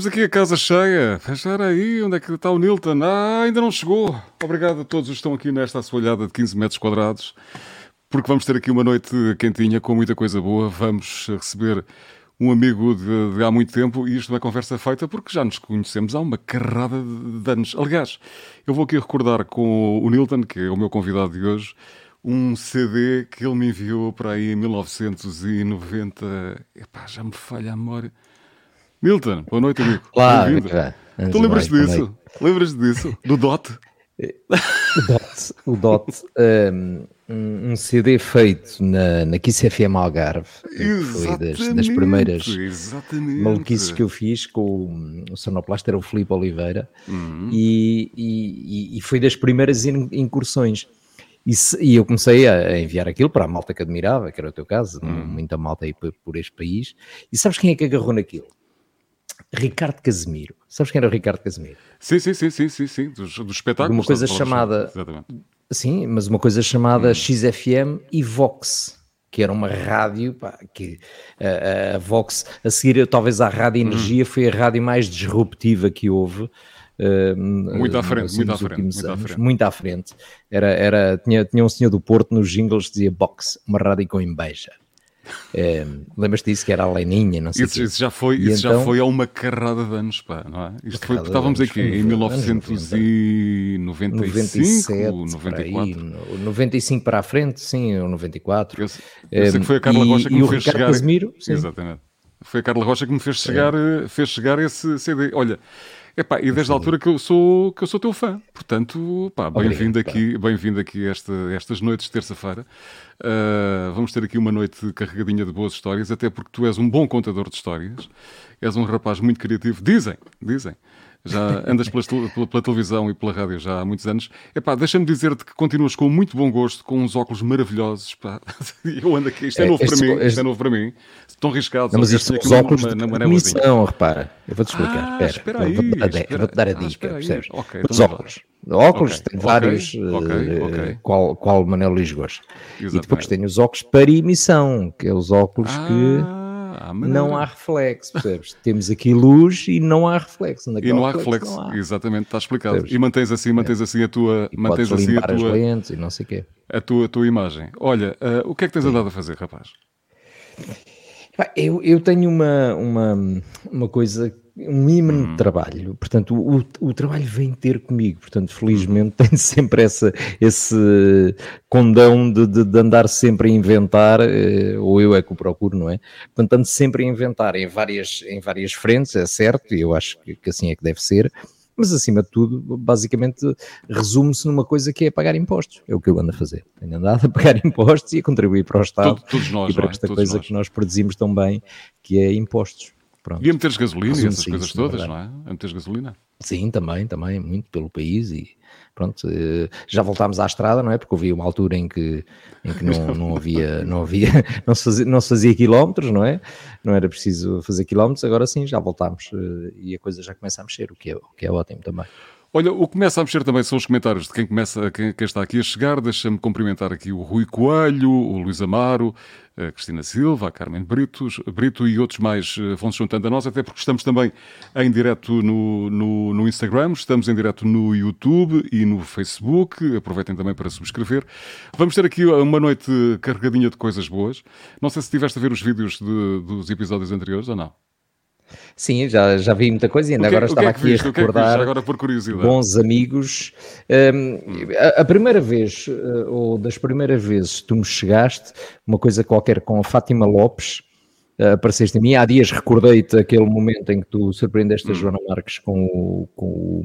Temos aqui a casa cheia. Espera aí, onde é que está o Nilton? Ah, ainda não chegou. Obrigado a todos os que estão aqui nesta assoalhada de 15 metros quadrados, porque vamos ter aqui uma noite quentinha com muita coisa boa. Vamos receber um amigo de, de há muito tempo e isto é uma conversa feita porque já nos conhecemos há uma carrada de anos. Aliás, eu vou aqui recordar com o Nilton, que é o meu convidado de hoje, um CD que ele me enviou para aí em 1990. Epá, já me falha a memória. Milton, boa noite, amigo. Olá. Tu lembras disso? Lembras disso? Do DOT? O DOT, o DOT um, um CD feito na, na Kiss FM Algarve, foi das, das primeiras exatamente. maluquices que eu fiz com o, o sonoplasta, era o Filipe Oliveira, Uhum. e, e, e foi das primeiras in- incursões. E, se- e eu comecei a, a enviar aquilo para a malta que admirava, que era o teu caso, Uhum. muita malta aí por, por este país. E sabes quem é que agarrou naquilo? Ricardo Casemiro. Sabes quem era o Ricardo Casemiro? Sim, sim, sim, sim, sim, sim. Dos, dos espetáculos. Uma coisa chamada- Exatamente. Sim, mas uma coisa chamada XFM e Vox, que era uma rádio pá, que a, a Vox, a seguir talvez à Rádio Energia, foi a rádio mais disruptiva que houve. eh, Muito à frente, assim, muito à frente, muito à frente. Muito à frente. Era, era, tinha, tinha um senhor do Porto nos jingles que dizia Box, uma rádio com embeja. Eh, Lembras-te disso que era a Leninha, não sei Isso, isso já foi, E isso já então- foi há uma carrada de anos, pá, não é? Isto foi, estávamos aqui em nos anos 1995, 97, por aí, 94. no- 95 para a frente, sim, ou 94. Eu, eu sei que foi a Carla Rocha que me fez Ricardo chegar. Casemiro, sim. Exatamente. Foi a Carla Rocha que me fez chegar, eh, fez chegar esse CD. Olha, epá, e desde a altura que eu sou que eu sou teu fã. Portanto, bem-vindo aqui, bem-vindo aqui a esta, estas noites de terça-feira. Ah, vamos ter aqui uma noite carregadinha de boas histórias, até porque tu és um bom contador de histórias. És um rapaz muito criativo. Dizem, dizem. Já andas pelas tel- pela, pela televisão e pela rádio já há muitos anos. Epá, deixa-me dizer-te que continuas com muito bom gosto, com uns óculos maravilhosos. Pá. Eu ando aqui, isto é É, novo este- para mim, isto este- é novo para mim. Estão riscados. Não, mas isto são tenho os óculos uma- de uma- uma névoazinha. missão, repara. Eu vou-te explicar. Ah, espera, aí, vou-te dar, a- espera- eu vou-te dar a ah, dica, percebes? Ok, Os então óculos. Óculos, Ok, tem ok, vários, eh, ok. Qual, qual Manel Lisgoas. E Exatamente. depois tem os óculos para emissão, que é os óculos que Ah, há não há reflexo, percebes? Temos aqui luz e não há reflexo. Onde é E não há reflexo, Não há. exatamente, está explicado. Percebes? E mantens assim, mantens assim a tua, E mantens assim a tua, lentes e não sei quê. a tua, a tua imagem. Olha, ah, o que é que tens andado a fazer, rapaz? Eu, eu tenho uma, uma, uma coisa, um ímã de trabalho, portanto, o, o trabalho vem ter comigo, portanto, felizmente tenho sempre essa, esse condão de, de, de andar sempre a inventar, eh, ou eu é que o procuro, não é? Portanto, ando sempre a inventar em várias, em várias frentes, é certo, e eu acho que, que assim é que deve ser, mas acima de tudo, basicamente, resume-se numa coisa que é pagar impostos, é o que eu ando a fazer. Tenho andado a pagar impostos e a contribuir para o Estado Todo- todos nós, e para é? esta Todos coisa nós. que nós produzimos tão bem, que é impostos. Pronto. E a meteres gasolina e essas coisas todas, não é? A meteres gasolina. Sim, também, também, muito pelo país e pronto, eh, já voltámos à estrada, não é? Porque havia uma altura em que, em que não, não havia, não havia, não se, fazia, não se fazia quilómetros, não é? Não era preciso fazer quilómetros, agora sim, já voltámos eh, e a coisa já começa a mexer, o que é, o que é ótimo também. Olha, o que começa a mexer também são os comentários de quem começa, quem, quem está aqui a chegar. Deixa-me cumprimentar aqui o Rui Coelho, o Luís Amaro, a Cristina Silva, a Carmen Britos, Brito e outros mais eh, vão se juntando a nós, até porque estamos também em direto no, no, no Instagram, estamos em direto no YouTube e no Facebook. Aproveitem também para subscrever. Vamos ter aqui uma noite carregadinha de coisas boas. Não sei se estiveste a ver os vídeos de- dos episódios anteriores ou não. Sim, já, já vi muita coisa e ainda que é- agora é estava que aqui viste? a é recordar Já agora por curiosidade. bons amigos. Um, a, a primeira vez, uh, ou das primeiras vezes, tu me chegaste, uma coisa qualquer com a Fátima Lopes, apareceste a mim. Há dias recordei-te aquele momento em que tu surpreendeste Hum. a Joana Marques com o, com o,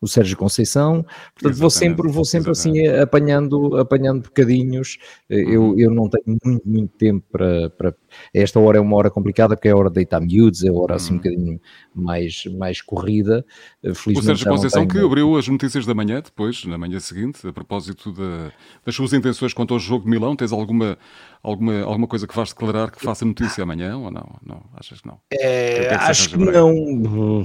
o Sérgio Conceição. Portanto, vou sempre, vou sempre assim apanhando, apanhando bocadinhos. Uh, Eu, Uhum. eu não tenho muito, muito tempo para, para. Esta hora é uma hora complicada, porque é a hora de deitar miúdos, é a hora assim um bocadinho mais, mais corrida. Uh, Uhum. O Felizmente Sérgio Conceição que tenho- abriu as notícias da manhã, depois, na manhã seguinte, a propósito da- das suas intenções quanto ao jogo de Milão. Tens alguma, alguma, alguma coisa que vais declarar que faça notícia amanhã ou não? Não, achas que não? É, que que acho que arranja não,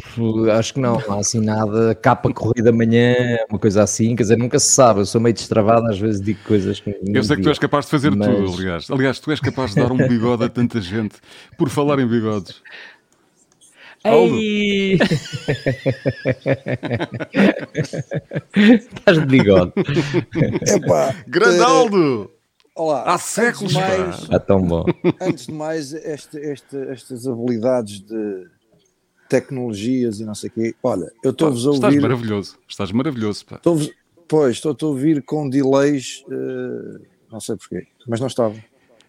acho que não, não há assim nada, capa corrida amanhã, uma coisa assim, quer dizer, nunca se sabe, eu sou meio destravado, às vezes digo coisas que Eu sei que tu és capaz de fazer Mas- tudo, aliás. Aliás, tu és capaz de dar um bigode a tanta gente. Por falar em bigodes. Aldo. Ei! Estás de bigode. Epá, Grande eh! Olá, Há séculos, antes de pá. mais, Está tão bom. antes de mais este, este, estas habilidades de tecnologias e não sei o quê. Olha, eu estou-vos a Estás ouvir. maravilhoso. Estás maravilhoso, pá. estou-vos- pois, estou-te a ouvir com delays, eh, não sei porquê, mas não estava.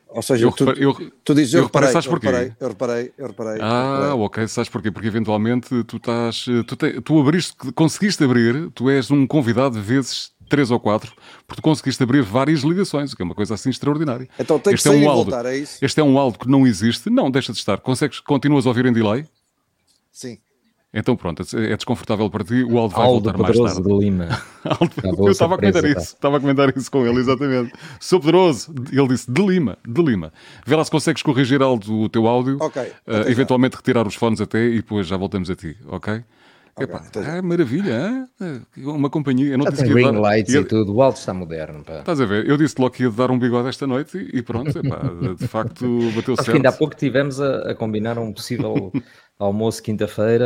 Ou seja, Eu, tu, repare- eu- tu dizes, eu eu, reparei, reparei, sabes eu reparei, eu reparei, eu reparei. eu Ah, reparei. ok, sabes porquê? Porque eventualmente tu estás. Tu, te- tu abriste, conseguiste abrir, tu és um convidado vezes três ou quatro, porque tu conseguiste abrir várias ligações, o que é uma coisa assim extraordinária. Então tem que este é sair um e áudio. voltar, é isso? Este é um áudio que não existe. Não, deixa de estar. Consegues, continuas a ouvir em delay? Sim. Então pronto, é desconfortável para ti. O áudio vai Aldo voltar mais Pedroso tarde. de Lima. Aldo- Tá eu estava a comentar isso, estava a comentar isso com ele, exatamente. Sou poderoso, ele disse de Lima, de Lima. Vê lá se consegues corrigir Aldo o teu áudio, Ok, já. eventualmente retirar os fones até e depois já voltamos a ti, ok? Epá, até já. é maravilha, hein? uma companhia. Eu não Já disse tem ring dar- lights e tudo. O Aldo está moderno. Pá. Estás a ver? Eu disse logo que ia dar um bigode esta noite e, e pronto, epá, de facto bateu Acho certo. que ainda há pouco tivemos a, a combinar um possível almoço quinta-feira,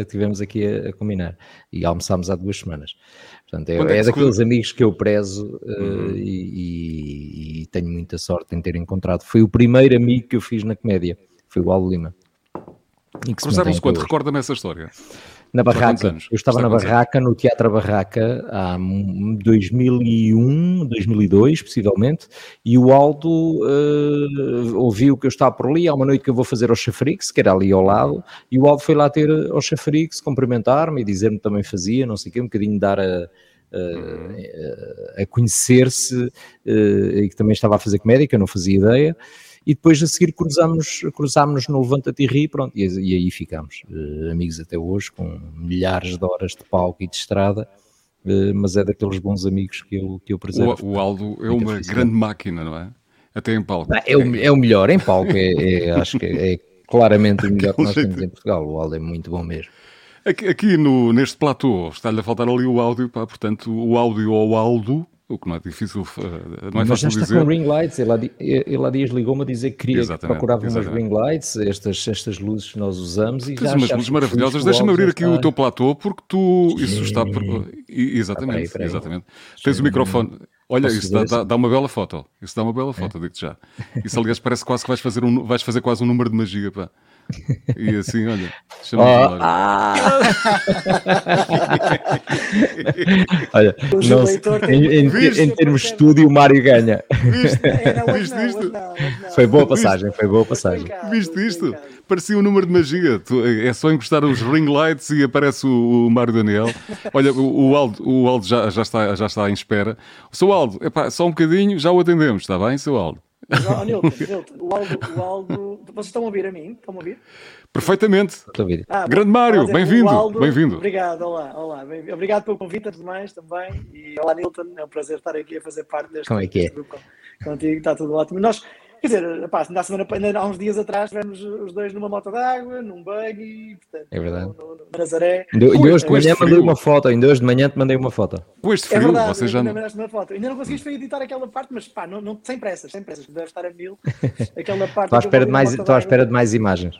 eh, tivemos aqui a, a combinar e almoçámos há duas semanas. Portanto, é, é é daqueles amigos que eu prezo eh, Uhum. e, e tenho muita sorte em ter encontrado. Foi o primeiro amigo que eu fiz na comédia, foi o Aldo Lima. E Cruzaram-se quando? Recorda-me essa história. Na Barraca. Eu estava na Barraca, no Teatro Barraca, há 2001, 2002, possivelmente, e o Aldo eh, ouviu que eu estava por ali, há uma noite que eu vou fazer ao Chafrix, que era ali ao lado, e o Aldo foi lá ter ao Chafrix, cumprimentar-me e dizer-me que também fazia, não sei o quê, um bocadinho dar a, a, a conhecer-se, eh, e que também estava a fazer comédia, que eu não fazia ideia, e depois a seguir cruzámos, cruzámos no Levanta-te e Ri, pronto, e, e aí ficámos, eh, amigos até hoje, com milhares de horas de palco e de estrada, eh, mas é daqueles bons amigos que eu, que eu preservo. O, o Aldo é uma felicidade. grande máquina, não é? Até em palco. Ah, É o, é o melhor em palco, é, é- acho que é, claramente o melhor que nós temos em Portugal. O Aldo é muito bom mesmo. Aqui, aqui no, neste platô está-lhe a faltar ali o áudio, pá, portanto, o áudio ao Aldo, o que não é difícil, eh, não é Mas já está dizer. com ring lights. Ele há, ele há dias ligou-me a dizer que queria que Exatamente, procurava umas ring lights, estas, estas luzes que nós usamos. E Tens umas luzes maravilhosas. que Deixa-me abrir aqui está- o teu platô, porque tu. Isso está. Exatamente, aí. exatamente. Tens o microfone. Olha, Posso isso dá, assim? dá uma bela foto. Isso dá uma bela foto, digo-te já. Isso, aliás, parece quase que vais fazer, um, vais fazer quase um número de magia, pá. E assim, olha. Chama Oh, ah! Olha, não em, em- Viste? em termos de estúdio, o Mário ganha. Viste? É, não, Viste não, isto? não. Foi boa passagem, foi boa passagem. Obrigado, Viste isto? obrigado. Parecia um número de magia. É só encostar os ring lights e aparece o, o Mário Daniel. Olha, o, o Aldo, o Aldo já, já, está, já está em espera. Seu Aldo, epá, só um bocadinho, já o atendemos, está bem, seu Aldo? Nilton, Nilton, o Aldo, o Aldo. Vocês estão a ouvir a mim? Estão a ouvir? Perfeitamente. Estou a ouvir. Ah, Grande Mário, bem-vindo, bem-vindo. Obrigado, olá, olá. bem- Obrigado pelo convite, antes de mais, também. E olá, Nilton, é um prazer estar aqui a fazer parte deste, Como é que é? contigo, está tudo ótimo. Nós, quer dizer, pá, na semana, ainda há uns dias atrás, estivemos os dois numa moto d'água, num buggy, portanto, É verdade. no, no, no Nazaré. Ainda ainda hoje de manhã mandei uma foto, ainda hoje de manhã te mandei uma foto. Com este É frio, verdade, vocês já ainda não. mandaste uma foto. Ainda não conseguiste foi editar aquela parte, mas pá, não, não, sem pressas, sem pressas, deve estar a mil. Aquela parte. Estou à espera de mais, estou à espera de mais imagens.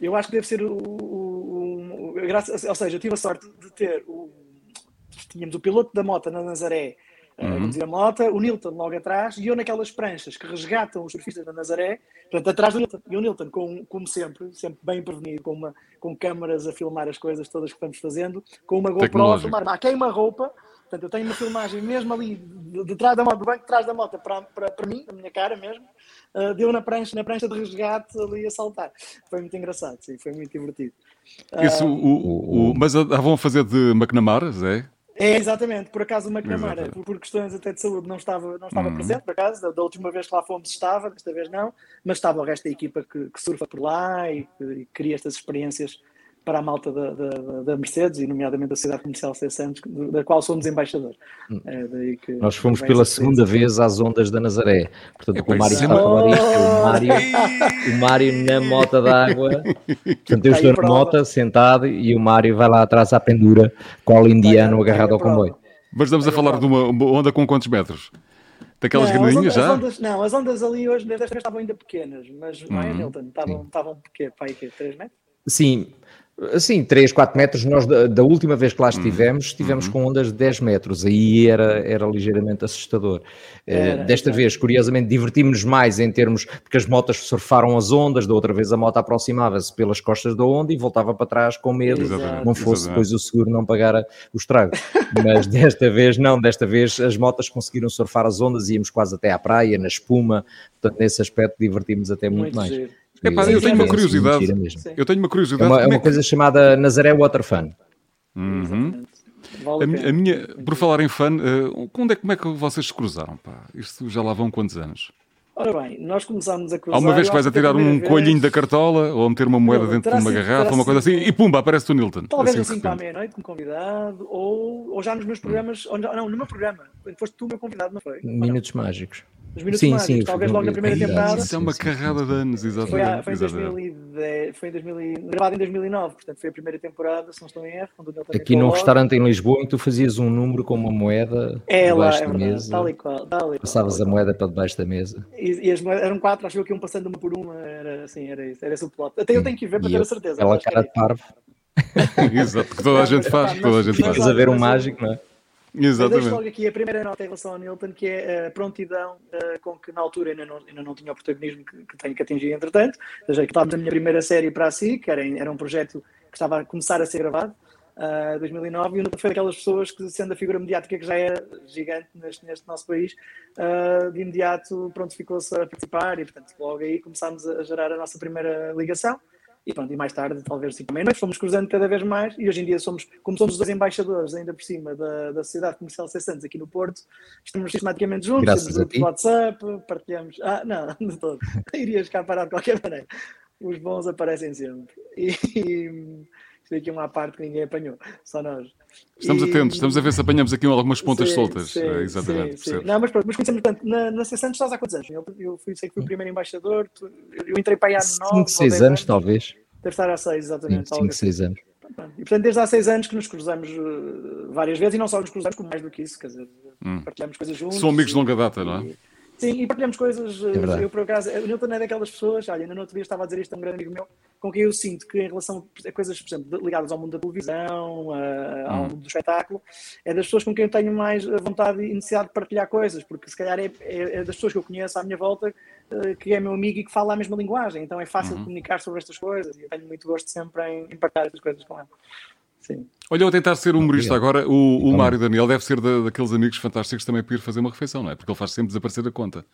Eu acho que deve ser o. o, o- graças, ou seja, eu tive a sorte de ter o. Tínhamos o piloto da moto na Nazaré a conduzir a moto, o Nilton logo atrás e eu naquelas pranchas que resgatam os surfistas da Nazaré, portanto, atrás do Nilton. E o Nilton, com, como sempre, sempre bem prevenido, com, uma, com câmaras a filmar as coisas todas que vamos fazendo, com uma GoPro a filmar a queima-roupa. Portanto, eu tenho uma filmagem mesmo ali de, de trás da moto, do banco de trás da moto para, para, para mim, na minha cara mesmo, uh, deu na prancha, na prancha de resgate ali a saltar. Foi muito engraçado, sim, foi muito divertido. Isso, Ah, o, o, o- mas a, a vão fazer de McNamara, Zé? É, exatamente, por acaso o McNamara, Exatamente. por, por questões até de saúde, não estava, não estava Uhum. presente, por acaso, da, da última vez que lá fomos estava, desta vez não, mas estava o resto da equipa que, que surfa por lá e que e cria estas experiências para a malta da, da, da- Mercedes e, nomeadamente, da Cidade Comercial C. Santos, da qual somos embaixador. É daí que- Hum. Nós fomos pela segunda vez às ondas da Nazaré. Portanto, Epá, o Mário está a é falar isto, é o Mário, o Mário na mota d'água. Portanto, eu Está estou na moto, sentado, e o Mário vai lá atrás à pendura, qual indiano Está aí a agarrado ao comboio. Mas estamos a falar de uma, onda com quantos metros? Daquelas Não, as grandinhas ondas, já? As ondas, não, as ondas ali hoje desta vez estavam ainda pequenas, mas não é, Uhum. Nilton? Estavam, estavam pequenas, para aí, quê? 3 metros? Sim, Sim, 3, 4 metros. Nós, da, da última vez que lá estivemos, estivemos Uhum. com ondas de 10 metros. Aí era, era ligeiramente assustador. Eh, Era, desta exato. vez, curiosamente, divertimos-nos mais em termos. Porque as motas surfaram as ondas, da outra vez a moto aproximava-se pelas costas da onda e voltava para trás com medo. Exato. Não fosse Exatamente. depois o seguro não pagar o estrago. Mas desta vez, não. Desta vez as motas conseguiram surfar as ondas, íamos quase até à praia, na espuma. Portanto, nesse aspecto, divertimos até muito, Muito mais. giro. Epá, Foi eu tenho uma curiosidade. Eu tenho uma É curiosidade. uma, é uma é que- coisa chamada Nazaré Water Fun. Uhum. Vale A, a mi- pena. a minha, por falar em fã, eh, quando é, como é que vocês se cruzaram? Pá? Isto já lá vão quantos anos? Ora bem, nós começámos a cruzar. Há uma vez que vais a tirar um primeira coelhinho da vez- cartola ou a meter uma moeda Não, dentro de uma sido- garrafa, uma coisa assim, e pumba, aparece o Nilton. Talvez assim, assim a meia-noite, como convidado, ou, ou já nos meus programas, ou, não, no meu programa, quando foste tu meu convidado, não foi? Ou não? Minutos mágicos. Os Minutos Sim, Mágicos, sim, talvez foi- logo na primeira temporada. Isso é uma carrada de anos, Foi, exatamente. a, foi, em exatamente. 2010, foi em 2000, e- gravado em 2009, portanto foi a primeira temporada, se não estou em erro. Quando o Nilton Aqui num restaurante em Lisboa em tu fazias um número com uma moeda É lá, debaixo é da verdade, mesa, tal e qual. Tal e qual, passavas tal a moeda para debaixo da mesa. qual. E, e as moedas eram quatro, acho eu que iam passando uma por uma, era assim, era isso, era esse o plot. Até eu tenho que ir ver para E ter eu, a certeza. Aquela cara era de parvo, Exato, que toda a gente faz, toda a gente faz. ficas a ver um mágico, não é? Mas deixo Exatamente. logo aqui a primeira nota em relação ao Newton, que é a prontidão eh, com que na altura ainda não, ainda não tinha o protagonismo que, que tenho que atingir entretanto. Ou seja, que estávamos na minha primeira série para a SIC, que era, era um projeto que estava a começar a ser gravado, em 2009, e o Newton foi daquelas pessoas que, sendo a figura mediática que já era gigante neste, neste nosso país, eh, de imediato pronto, ficou-se a participar e, portanto, logo aí começámos a gerar a nossa primeira ligação. E pronto, e mais tarde, talvez cinco meia-noite, fomos cruzando cada vez mais e hoje em dia somos, como somos os dois embaixadores ainda por cima da, da Sociedade Comercial C. Santos aqui no Porto, estamos sistematicamente juntos, Graças temos WhatsApp, partilhamos. Ah, não, de todo. Irias cá parar de qualquer maneira. Os bons aparecem sempre. E isto aqui é uma parte que ninguém apanhou, só nós. Estamos E- atentos, estamos a ver se apanhamos aqui algumas pontas Sim, soltas. sim, Eh, Exatamente, sim? Não, mas pronto, mas conhecemos, portanto, na, na. Santos estás há quantos anos? Eu, eu fui, sei que fui o primeiro embaixador, tu- eu entrei para aí há 9 5, 6 anos, talvez. Deve estar há 6, exatamente. 5, algo 6 anos. E portanto, desde há 6 anos que nos cruzamos eh, várias vezes, e não só nos cruzamos, como mais do que isso, quer dizer, partilhamos coisas juntos. São amigos de longa data, não é? Sim, e partilhamos coisas. eh, verdade. eu, por acaso, o Newton é daquelas pessoas, olha, ainda no outro dia estava a dizer isto a um grande amigo meu, com quem eu sinto que, em relação a coisas, por exemplo, ligadas ao mundo da televisão, a- ao mundo do espetáculo, é das pessoas com quem eu tenho mais eh, vontade e necessidade de partilhar coisas, porque se calhar é, é- é das pessoas que eu conheço à minha volta eh, que é meu amigo e que fala a mesma linguagem, então é fácil comunicar sobre estas coisas e eu tenho muito gosto sempre em, em partilhar estas coisas com ele. Sim. Olha, eu a tentar ser humorista Obrigado. agora, o, o Mário Daniel deve ser da- daqueles amigos fantásticos também para ir fazer uma refeição, não é? Porque ele faz sempre desaparecer a conta.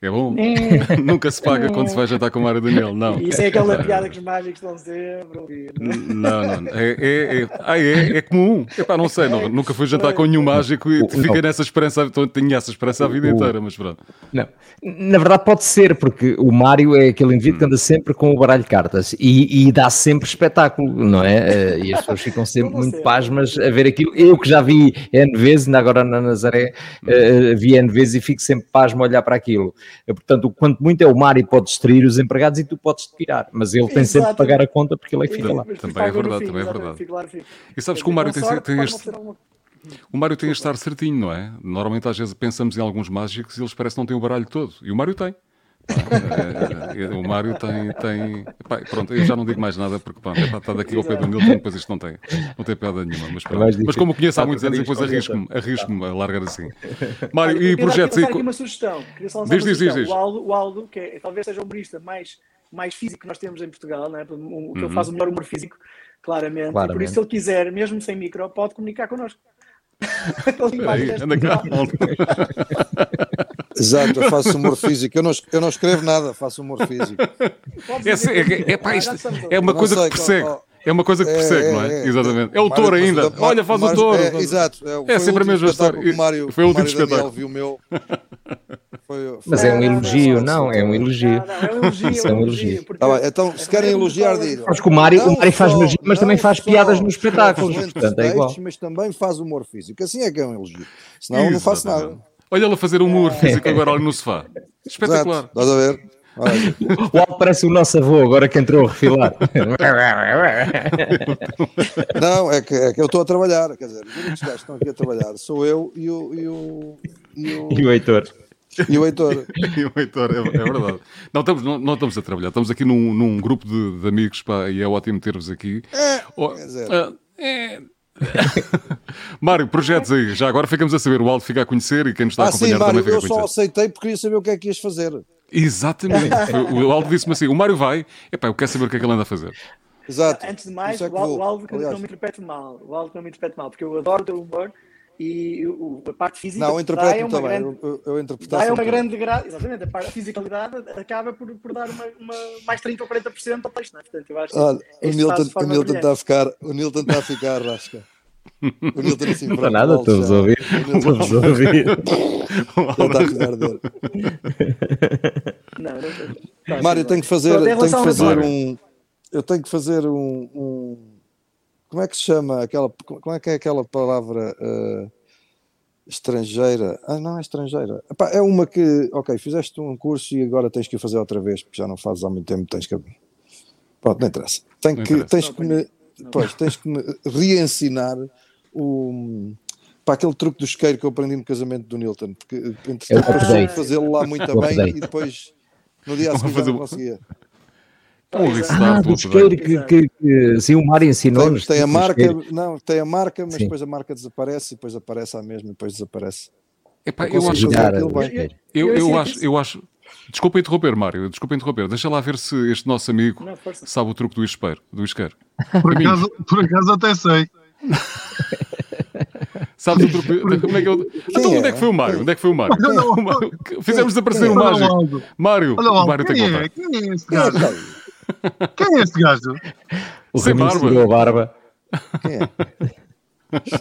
É bom? Nunca se paga quando se vai jantar com o Mário Daniel, não. Isso é aquela piada que os mágicos estão sempre a ouvir. não é? Não, não. É, é, é, ah, é, é comum. Epá, não sei, não, nunca fui jantar com nenhum mágico e fiquei nessa esperança, então, tinha essa esperança a vida inteira, mas pronto. Não. Na verdade pode ser, porque o Mário é aquele indivíduo que anda sempre com o baralho de cartas e, e dá sempre espetáculo, não é? Eh, E as pessoas ficam sempre Como muito pasmas a ver aquilo. Eu que já vi N vezes, ainda agora na Nazaré, eh, vi N vezes e fico sempre pasmo a olhar para aquilo. Eh, Portanto, quanto muito é o Mário pode distrair os empregados e tu podes te tirar, mas ele tem sempre de pagar a conta porque ele é que fica lá. Também é verdade, fim, também é verdade. lá. E sabes que o Mário tem, sorte, tem pode-me este. O Mário tem este estar certinho, não é? Normalmente às vezes pensamos em alguns mágicos e eles parecem que não têm o baralho todo. E o Mário tem. Pá, é, é, o Mário tem. tem pronto, eu já não digo mais nada porque pronto, é, pá, está daqui ao pé do Nilton, depois isto não tem, não tem piada nenhuma. Mas, pronto. mas como o conheço há Está muitos anos, depois arrisco-me arrisco a largar assim. Olha, Mário, e projetos. queria dar aqui uma sugestão. Queria só lançar Diz, uma diz, diz, sugestão. diz. O Aldo, o Aldo, que é, talvez seja o humorista mais, mais físico que nós temos em Portugal, né? o Uhum. que ele faz o melhor humor físico, claramente. E por Claramente. isso, se ele quiser, mesmo sem micro, pode comunicar connosco. Anda cá. Exato, eu faço humor físico. Eu não, eu não escrevo nada, faço humor físico. É, é, é, pá, isto é uma coisa sei, que persegue. É uma coisa que persegue, não é? Exatamente. É o Mário, touro ainda. da- Olha, faz o Mário- touro. é, exato. É, o sempre a mesma história. que o Mário, Foi o o último espetáculo. viu o meu. Foi, Mas foi- é um é um elogio. Não, é um elogio, Isso é é um elogio. porque- Tá bem, então, se querem elogiar, digam. Sabes que o Mário, o Não Mário faz magia, mas também não faz só piadas nos espetáculos. Portanto, é igual. Mas também faz humor físico. Assim é que é um elogio. Senão eu não faço nada. Olha ele a fazer humor físico agora ali no sofá. Espetacular. Exato, estás a ver? O Aldo parece o nosso avô agora que entrou a refilar. Não, é que, é que eu estou a trabalhar. Quer dizer, os únicos gajos que estão aqui a trabalhar sou eu e o. E o, e o, e o Heitor. E o Heitor? e o Heitor, é, é verdade. Não estamos, não, não, estamos a trabalhar, estamos aqui num, num grupo de, de, amigos pá, e é ótimo ter-vos aqui. É, oh, é, é. Mário, projetos aí. Já agora ficamos a saber. O Aldo fica a conhecer e quem nos está ah, a acompanhar sim, Mário, também fica eu a conhecer. só aceitei porque queria saber o que é que ias fazer. Exatamente. o Aldo disse-me assim: o Mário vai, epá, eu quero saber o que é que ele anda a fazer. Exato. Antes de mais, é o Aldo, o Aldo que não me interprete mal. O Aldo que não me interprete mal, porque eu adoro o teu humor e o, a parte física não, eu interpreto é uma também. grande, eu, eu interpreto dá uma grande gra... exatamente, a parte fisicalidade acaba por, por dar uma, uma mais 30 ou 40% ao texto, não é? Portanto, eu acho que Olha, o Nilton, o Nilton está a ficar, o Nilton está a ficar, rasca. Assim, não está nada, estou a ouvir. Estou a ouvir. Ele está a cuidar dele. Não, não, não, Mário, tenho que fazer, tenho que fazer um. Eu tenho que fazer um, um, Como é que se chama aquela. Como é que é aquela palavra uh, estrangeira? Ah, não é estrangeira. Epá, é uma que. Ok, fizeste um curso e agora tens que o fazer outra vez, porque já não fazes há muito tempo, tens que. Pronto, não interessa. Tem que, interessa. Tens que me, pois, tens que me reensinar o para aquele truque do isqueiro que eu aprendi no casamento do Nilton, porque entretanto passou fazê-lo lá muito bem e depois no dia a seguir já não conseguia. Ah, do isqueiro que, que, que sim, o Mário ensinou-nos. Tem, tem a marca, não, tem a marca, mas sim. depois a marca desaparece e depois aparece a mesma e depois desaparece. Epá, eu, eu, acho, eu, eu, eu, acho, eu acho. Desculpa interromper, Mário, desculpa interromper. Deixa lá ver se este nosso amigo não, sabe o truque do isqueiro. Do isqueiro. Por, acaso, por acaso até sei. Sabes o truque? Como é que eu... Então, onde é que foi o Mário? Onde é que foi o Mário? Fizemos desaparecer o mágico. Mário, o Mário tem que voltar. Quem é esse gajo? Quem é esse gajo? O Sem barba. a barba. Quem é?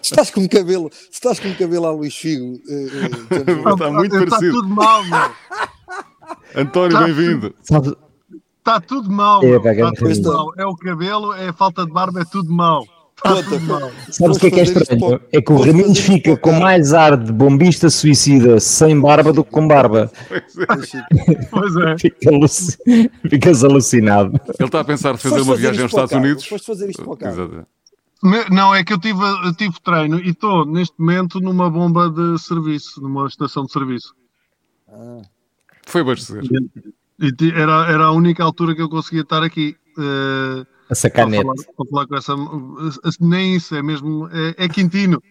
estás com cabelo, estás com cabelo a Luís Figo. Uh, está muito está parecido. tudo mal, meu. António, bem-vindo. Está tudo mal. É, está tudo mal. é o cabelo, é a falta de barba, é tudo mal. Sabes o que é que é estranho? É que o Raminhos fica com mais ar de bombista suicida sem barba do que com barba. Pois é. Fica aluc... Ficas alucinado. Ele está a pensar em fazer uma viagem aos Estados Unidos. Foste fazer isto para o carro. Não, é que eu tive, eu tive treino e estou neste momento numa bomba de serviço, numa estação de serviço. Ah. Foi abastecer. E, era, era a única altura que eu conseguia estar aqui. Uh, a sacanete. Para falar, para falar com essa. Nem isso, é mesmo. É, é Quintino.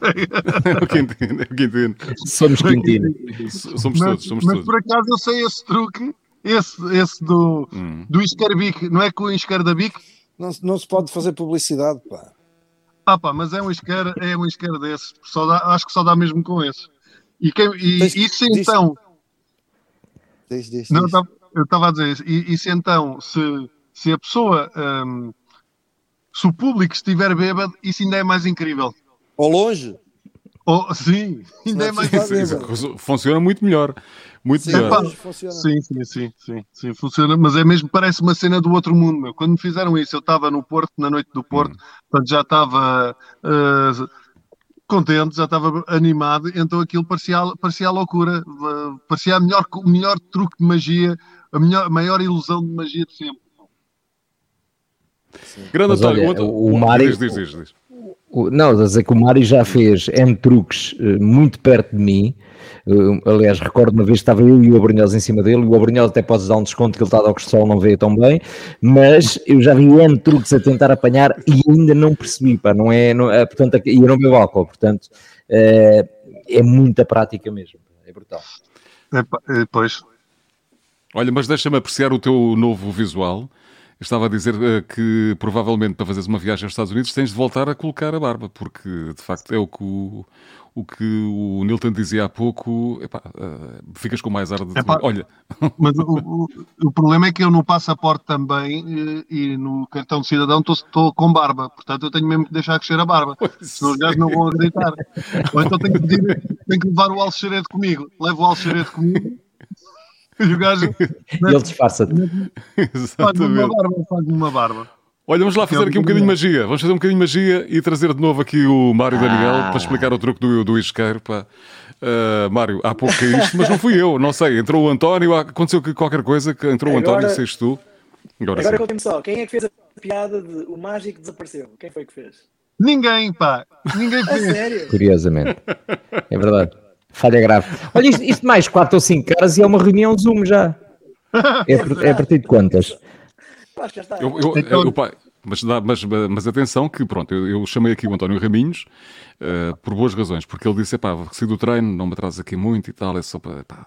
é o Quintino, é o Quintino. Somos Quintino. Somos mas, todos, somos mas todos. por acaso eu sei esse truque, esse, esse do, hum. do iscarbique, não é com o iscardabique? Não, não se pode fazer publicidade, pá. Ah pá, mas é um isqueiro, é um isqueiro desses. Só dá, acho que só dá mesmo com esse. E, quem, e isso diz- então. Diz, diz, Não, diz. eu tava- eu estava a dizer isso. E, e se então, se, se a pessoa, hum, se o público estiver bêbado, isso ainda é mais incrível. Ao longe? Oh, sim, ainda é mais Isso- incrível. isso Funciona muito melhor. Muito Sim, melhor. Funciona. Sim, sim, sim, sim, sim, funciona, mas é mesmo, parece uma cena do outro mundo, meu. Quando me fizeram isso, eu estava no Porto, na noite do Porto, portanto já estava eh, contente, já estava animado, então aquilo parecia, parecia a loucura, parecia a melhor, o melhor truque de magia, a, melhor, a maior ilusão de magia de sempre. Grande Mas António, olha, outro- o Mário- Diz, diz, diz, diz. O- Não, a dizer que o Mário já fez N truques eh, muito perto de mim. Eh, aliás, recordo uma vez que estava eu e o Abrunhosa em cima dele. O Abrunhosa até pode dar um desconto que ele está dar que o sol não veio tão bem. Mas eu já vi N truques a tentar apanhar e ainda não percebi. Pá, não é, não, é, portanto, e eu não bebo álcool. Portanto, eh, é muita prática mesmo. É brutal. Eh, pois, Olha, mas deixa-me apreciar o teu novo visual. Estava a dizer eh, que provavelmente para fazeres uma viagem aos Estados Unidos tens de voltar a colocar a barba, porque de facto é o que o, o, que o Nilton dizia há pouco. Epá, eh, ficas com mais ar de. Epá. Olha, mas o, o, problema é que eu no passaporte também eh, e no cartão de cidadão estou com barba, portanto eu tenho mesmo que deixar crescer a barba. Senão os gajos não vão acreditar. Ou então tenho que, pedir, tenho que levar o alxerete comigo. Levo o alxerete comigo e o gajo E ele disfarça-te. faz-me uma exatamente. barba, faz-me uma barba. Olha, vamos lá fazer aqui um bocadinho de magia. Vamos fazer um bocadinho de magia e trazer de novo aqui o Mário Daniel Ah. para explicar o truque do, do isqueiro. Pá. Uh, Mário, há pouco caíste, mas não fui eu, não sei. Entrou o António, aconteceu que qualquer coisa, que entrou o Agora- António, seis tu. Agora, Agora contem-me só, quem é que fez a piada de o mágico desapareceu? Quem foi que fez? Ninguém, pá. Ninguém A fez. sério? Curiosamente. É verdade. Falha grave. Olha, isto, isto mais 4 ou 5 caras e é uma reunião Zoom já. É, é a partir de quantas? Está. Eu, eu, eu, pá, mas, dá- mas, mas atenção que, pronto, eu, eu chamei aqui o António Raminhos eh, por boas razões, porque ele disse, pá, saí do treino, não me atraso aqui muito e tal, é só para, pá,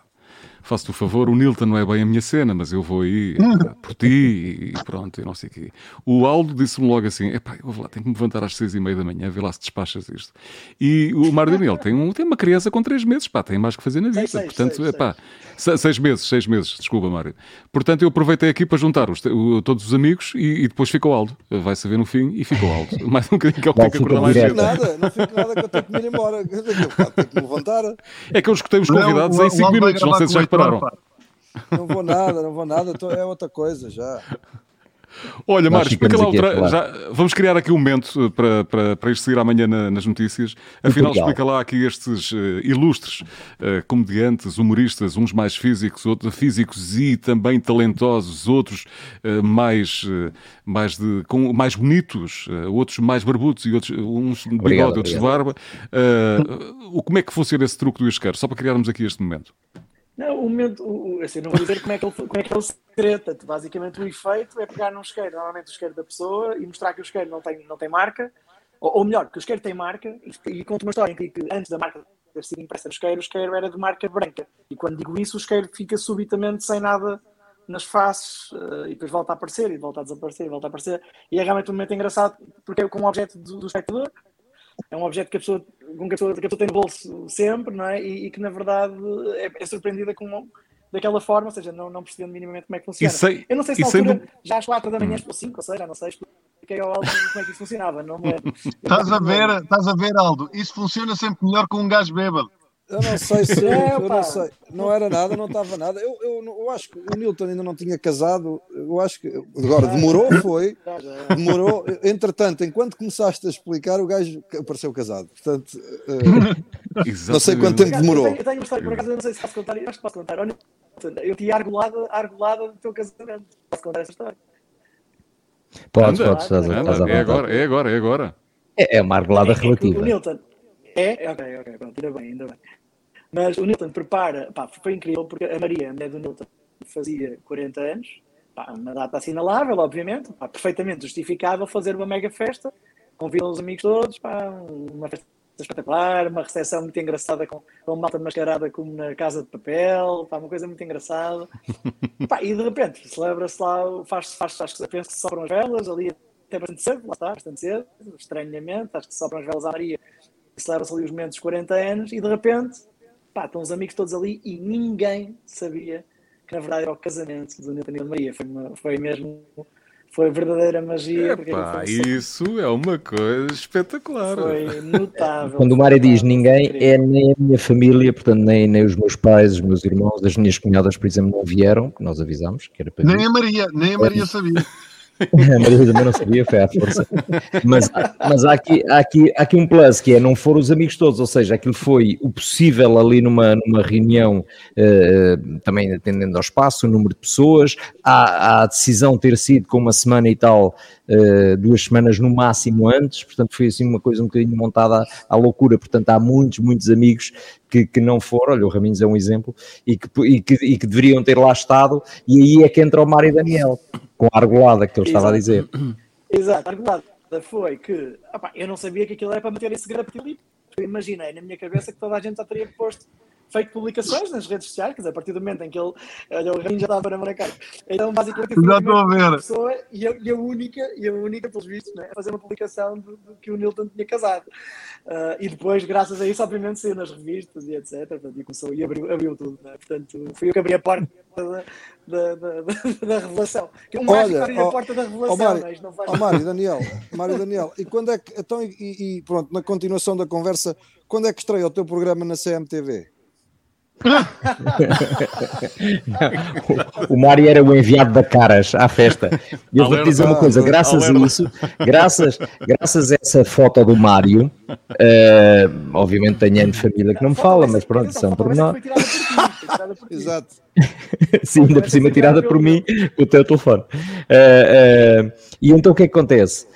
faço-te o favor, o Nilton não é bem a minha cena, mas eu vou aí por ti e pronto, e não sei o quê. O Aldo disse-me logo assim, epá, eu vou lá, tenho que me levantar às seis e meia da manhã, vê lá se despachas isto. E o Mário Daniel tem, um, tem uma criança com três meses, pá, tem mais que fazer na vida, Seis, seis, portanto, seis, epá, se- seis meses, seis meses, desculpa, Mário. Portanto, eu aproveitei aqui para juntar os- o- todos os amigos e, e depois ficou Aldo. Vai saber no fim e ficou Aldo. Mais um bocadinho que eu tenho que fica acordar mais cedo. Nada, não fico nada que eu tenho que me ir embora. Eu tenho tenho que me levantar. É que eu escutei os Não, convidados o- em o 5 Aldo vai minutos, não sei se já Não vou nada, não vou nada. tô- É outra coisa já. Olha, Mário, explica lá outra. Já, vamos criar aqui um momento eh, para, para, para isto sair amanhã na- nas notícias. Afinal, explica lá aqui estes eh, ilustres eh, comediantes, humoristas, uns mais físicos, outros físicos e também talentosos, outros eh, mais, mais, de, com, mais bonitos, outros mais barbudos e outros uns de Obrigado, bigode, outros de barba. O- como é que funciona esse truque do isqueiro? Só para criarmos aqui este momento. Não, o momento, o, assim, não vou dizer como é que ele, como é que ele se treta. Basicamente, o efeito é pegar num isqueiro, normalmente o isqueiro da pessoa, e mostrar que o isqueiro não tem, não tem marca, ou, ou melhor, que o isqueiro tem marca, e, e conta uma história em que, que antes da marca ter sido impressa no isqueiro, o isqueiro era de marca branca. E quando digo isso, o isqueiro fica subitamente sem nada nas faces, eh, e depois volta a aparecer, e volta a desaparecer, e volta a aparecer. E é realmente um momento engraçado, porque é com o objeto do, do espectador, é um objeto que a pessoa, com que a pessoa, que a pessoa tem no bolso sempre, não é? E, e que na verdade é, é surpreendida com, daquela forma, ou seja, não, não percebendo minimamente como é que funciona. Sem- eu não sei se na altura, já às 4 da manhã, ou 5 ou 6, já não sei, expliquei ao Aldo como é que isso funcionava. Não me lembro. Estás a ver, estás a ver, Aldo? Isso funciona sempre melhor com um gajo bêbado. Eu não sei se. É, eu não sei. Não era nada, não estava nada. Eu, eu, eu acho que o Newton ainda não tinha casado. Eu acho que. Agora, demorou, foi. Demorou. Entretanto, enquanto começaste a explicar, o gajo apareceu casado. Portanto, eh, não sei quanto tempo Eu demorou. tenho, eu tenho uma história, por acaso, eu não sei se posso contar, eu acho que posso contar. Eu tinha argolada, argolada do teu casamento. Posso contar essa história? Podes, Anda, podes, estás, estás é agora, é agora, é agora. É, é uma argolada É que relativa. O Newton. É? É, Ok, ok, pronto, ainda bem, ainda bem. Mas o Newton prepara, pá, foi incrível porque a Maria, a mulher do Newton, fazia 40 anos, pá, uma data assinalável, obviamente, pá, perfeitamente justificável fazer uma mega festa, convidam os amigos todos, pá, uma festa espetacular, uma recepção muito engraçada com, com uma malta mascarada como na Casa de Papel, pá, uma coisa muito engraçada. Pá, e de repente celebra-se lá, faz-se, faz, acho que penso que sopram as velas ali até bastante cedo, lá está, bastante cedo, estranhamente, acho que sopram as velas à Maria e celebram-se ali os momentos dos 40 anos e de repente, pá, estão os amigos todos ali e ninguém sabia que na verdade era o casamento do Newton e da Maria. Foi, uma- foi mesmo, foi verdadeira magia. porque Epá, isso é uma coisa espetacular. foi notável. Quando o Mário diz ninguém, é nem a minha família, portanto, nem, nem os meus pais, os meus irmãos, as minhas cunhadas, por exemplo, não vieram, que nós avisámos que era para. Nem a Maria, nem a Maria sabia. A Maria também não sabia, foi à força. Mas, mas há, aqui, há, aqui, há aqui um plus, que é não foram os amigos todos, ou seja, aquilo foi o possível ali numa, numa reunião, eh, também atendendo ao espaço, o número de pessoas, há, há a decisão ter sido com uma semana e tal, eh, duas semanas no máximo antes, portanto foi assim uma coisa um bocadinho montada à, à loucura, portanto há muitos, muitos amigos que, que não foram, olha, o Raminhos é um exemplo, e que, e, que, e que deveriam ter lá estado, e aí é que entra o Mário Daniel, com a argolada que ele estava a dizer. Exato, a argumentada foi que opá, eu não sabia que aquilo era para meter em segredo a partir Eu imaginei na minha cabeça que toda a gente já teria posto, feito publicações nas redes sociais, quer dizer, a partir do momento em que ele, olha, o Raminho já estava a marcar. Então, basicamente, eu Já a estou a ver. pessoa e a, e a única, e a única, pelos vistos, né, a fazer uma publicação de, de que o Nilton tinha casado. Ah, e depois, graças a isso, obviamente, saiu nas revistas e etc. Portanto, e começou e abriu, abriu tudo. Né? Portanto, fui eu que abri a porta da, da, da, da- da revelação. Que um mágico Olha, abre a porta da revelação, ó, Mário, né? Isto não faz Ó Mário Daniel, Mário Daniel, e quando é que, então, e, e pronto, na continuação da conversa, quando é que estreia o teu programa na CMTV? O, o Mário era o enviado da Caras à festa. E eu vou-te dizer uma coisa: graças a isso, graças, graças a essa foto do Mário, eh, obviamente tenho ano de família que não me fala, mas pronto, são por nós. Exato. Sim, ainda por cima tirada por mim, o teu telefone. Eh, eh, e então o que é que acontece?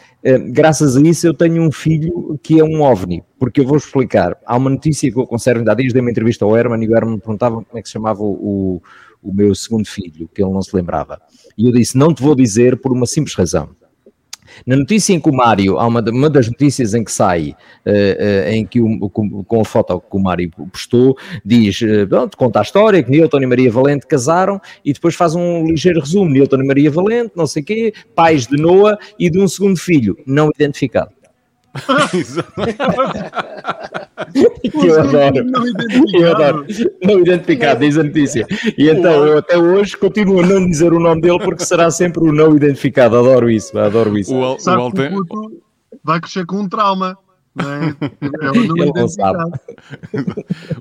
Graças a isso eu tenho um filho que é um ovni, porque eu vou explicar. Há uma notícia que eu conservo há dias, dei uma entrevista ao Herman e o Herman perguntava como é que se chamava o, o meu segundo filho, que ele não se lembrava. E eu disse: Não te vou dizer por uma simples razão. Na notícia em que o Mário, há uma, uma das notícias em que sai, uh, uh, em que o, com, com, a foto que o Mário postou, diz, uh, pronto, conta a história, que Newton e Maria Valente casaram e depois faz um ligeiro resumo, Newton e Maria Valente, não sei o quê, pais de Noah e de um segundo filho, não identificado. que eu adoro. Não eu adoro. Não identificado, diz a notícia. E então eu até hoje continuo a não dizer o nome dele porque será sempre o não identificado. Adoro isso, adoro isso. O, o Alter... vai crescer com um trauma. É?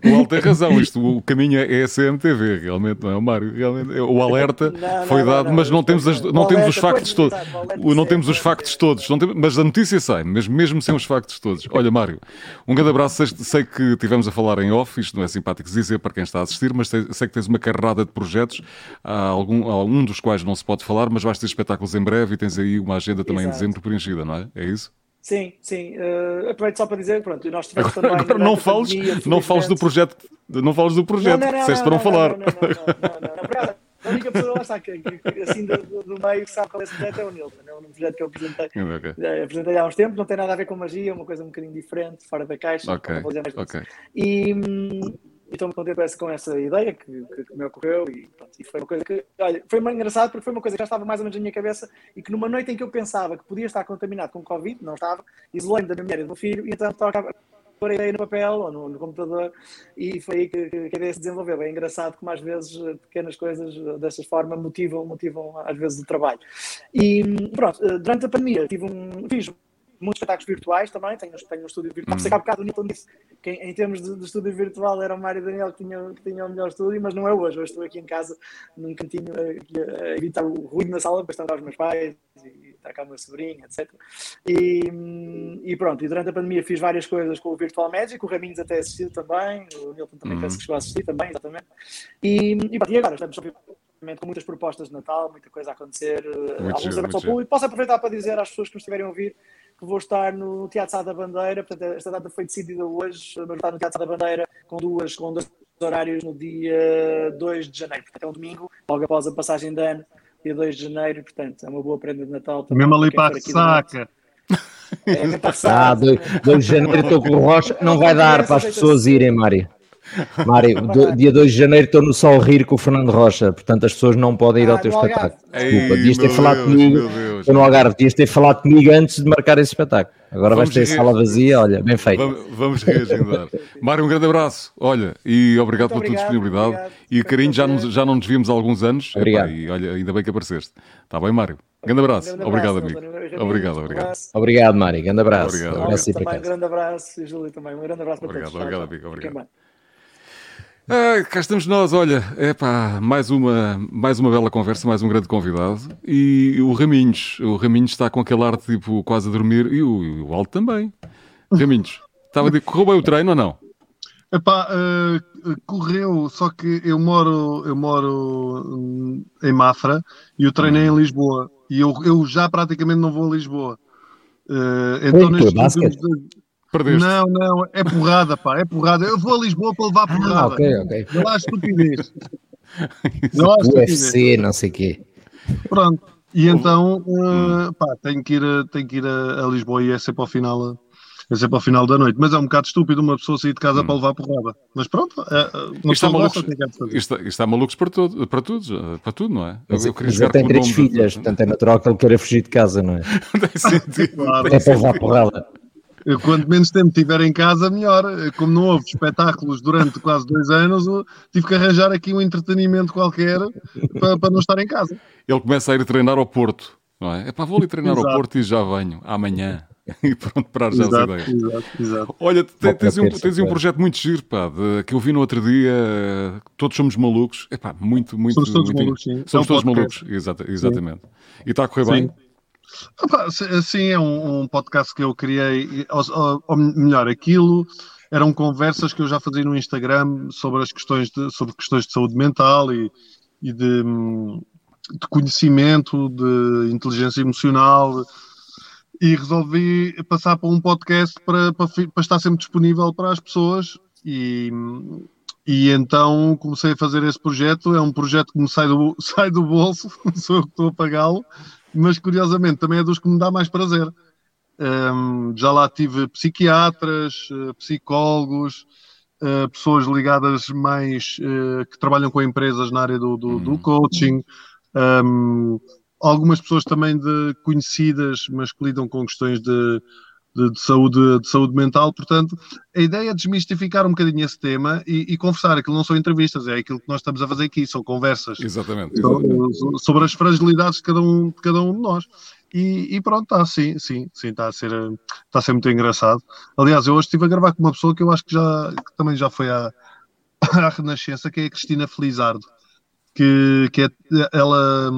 É o Al tem razão, isto, o caminho é a CMTV, realmente, não é o Mário. Realmente, o alerta não, foi não, dado, não, mas não temos, as, não temos os factos todos. Não temos os factos todos, temos, mas a notícia sai, mesmo, mesmo sem os factos todos. Olha, Mário, um grande abraço. Sei, sei que tivemos a falar em off, isto não é simpático dizer para quem está a assistir, mas sei, sei que tens uma carrada de projetos, há algum, há um dos quais não se pode falar, mas vais ter espetáculos em breve e tens aí uma agenda também Exato. em dezembro preenchida, não é? É isso? Sim, sim. Uh, aproveito só para dizer, pronto, nós tivemos agora, também. Agora não fales, não fales do projeto, não fales do projeto, não, não, não, disseste para não falar. Não, não, não, não, não, A única pessoa lá está, que, que, assim do, do, meio que sabe qual é esse projeto é o Nilton. É um projeto que eu apresentei, okay. Eh, apresentei há uns tempos, não tem nada a ver com magia, é uma coisa um bocadinho diferente, fora da caixa. Ok. okay. E, estou muito contente com essa ideia que, que, que me ocorreu e, pronto, e, foi uma coisa que, olha, foi engraçado porque foi uma coisa que já estava mais ou menos na minha cabeça e que numa noite em que eu pensava que podia estar contaminado com Covid, não estava, isolei-me da minha mulher e do meu filho e então toca pôr a ideia no papel ou no, no computador e foi aí que, que, que a ideia se desenvolveu. É engraçado como às vezes pequenas coisas dessa forma motivam, motivam às vezes o trabalho. E pronto, durante a pandemia tive um, fiz muitos espetáculos virtuais também, tenho, tenho um estúdio virtual. Hum. Sei que há bocado o Newton disse que em, em termos de, de, estúdio virtual era o Mário Daniel que tinha, que tinha o melhor estúdio, mas não é hoje. Hoje estou aqui em casa, num cantinho, a, a evitar o ruído na sala, depois estão lá os meus pais e está cá o meu sobrinho, etc. E, e, pronto, e durante a pandemia fiz várias coisas com o Virtual Magic, o Raminhos até assistiu também, o Newton também hum. chegou a assistir também, exatamente. E, e, pronto, e agora estamos com muitas propostas de Natal, muita coisa a acontecer, muito alguns eventos ao público. Posso aproveitar para dizer às pessoas que nos estiverem a ouvir que vou estar no Teatro Sá da Bandeira, portanto, esta data foi decidida hoje, mas vou estar no Teatro Sá da Bandeira com duas, com dois horários no dia 2 de janeiro, portanto é um domingo, logo após a passagem de ano, dia 2 de janeiro, portanto é uma boa prenda de Natal. Também, Mesmo ali para a saca. É, ah, 2 de janeiro estou com o Rocha, não vai dar para as pessoas irem, Mário. Mário, do, dia 2 de janeiro estou no Sol Rir com o Fernando Rocha, portanto as pessoas não podem ir ao teu espetáculo. Desculpa, devias ter falado Deus, comigo. Estou no Algarve, devias ter falado comigo antes de marcar esse espetáculo. Agora vamos vais ter sala vazia, olha, bem feito. Vamos, vamos reagendar. Mário, um grande abraço, olha, e obrigado Muito pela tua disponibilidade. Obrigado. E carinho, já, nos, já não nos vimos há alguns anos. Obrigado. Epá, e olha, ainda bem que apareceste. Está bem, Mário? Grande abraço. Um grande abraço obrigado, amigo. Obrigado, obrigado. Obrigado, Mário. Grande abraço. Obrigado, obrigado. Também, um grande abraço, Júlio também. Um grande abraço para obrigado, todos. Obrigado, amigo. Obrigado. Ah, cá estamos nós, olha, é pá, mais uma, mais uma bela conversa, mais um grande convidado. E o Raminhos, o Raminhos está com aquele ar tipo quase a dormir, e o, e o Alto também. Raminhos, estava de correu bem o treino ou não? Epá, uh, correu, só que eu moro, eu moro em Mafra e o treino é em Lisboa. E eu, eu já praticamente não vou a Lisboa. Uh, então, neste Perdeste. Não, não, é porrada, pá, é porrada. Eu vou a Lisboa para levar porrada. Ah, ok, ok. Não há estupidez. não há estupidez. UFC, não sei o quê. Pronto, e então, uh, pá, tenho que ir, a, tenho que ir a, a, Lisboa e é sempre ao final. É sempre ao final da noite, mas é um bocado estúpido uma pessoa sair de casa hum. para levar porrada. Mas pronto, é, uma isto, está malucos, isto está malucos para, todo, para, tudo, para tudo, não é? Mas, eu, eu mas ele tem três filhas, portanto é natural que ele queira fugir de casa, não é? tem sentido. Claro. É para levar porrada. Eu, quanto menos tempo tiver em casa, melhor. Como não houve espetáculos durante quase dois anos, tive que arranjar aqui um entretenimento qualquer para, para não estar em casa. Ele começa a ir treinar ao Porto, não é? É para vou ali treinar ao Porto e já venho, amanhã. E pronto, para já exato, as ideias. Exato, exato. Olha, tens, tens, um, tens um projeto muito giro, pá, de, que eu vi no outro dia, Todos Somos Malucos. É pá, muito, muito. Somos todos muito, malucos, sim. Somos é um todos malucos, exata, exatamente. Sim. E está a correr sim. bem? Sim, é um, um, podcast que eu criei, ou, ou, melhor, aquilo eram conversas que eu já fazia no Instagram sobre as questões de, sobre questões de saúde mental e, e de, de, conhecimento, de inteligência emocional e resolvi passar para um podcast para, para, para estar sempre disponível para as pessoas e, e então comecei a fazer esse projeto. É um projeto que me sai do, sai do bolso, sou eu que estou a pagá-lo, mas curiosamente também é dos que me dá mais prazer. Um, já lá tive psiquiatras, eh, psicólogos, uh, pessoas ligadas mais uh, que trabalham com empresas na área do, do, do coaching, um, algumas pessoas também de conhecidas, mas que lidam com questões de, de, de, saúde, de saúde mental. Portanto, a ideia é desmistificar um bocadinho esse tema e, e, conversar. Aquilo não são entrevistas, é aquilo que nós estamos a fazer aqui, são conversas Exatamente. Sobre, sobre as fragilidades de cada um de, cada um de nós. E, e, pronto, está sim, sim, sim, está a ser, está a ser muito engraçado. Aliás, eu hoje estive a gravar com uma pessoa que eu acho que já que também já foi à, à Renascença, que é a Cristina Felizardo, que, que é, ela,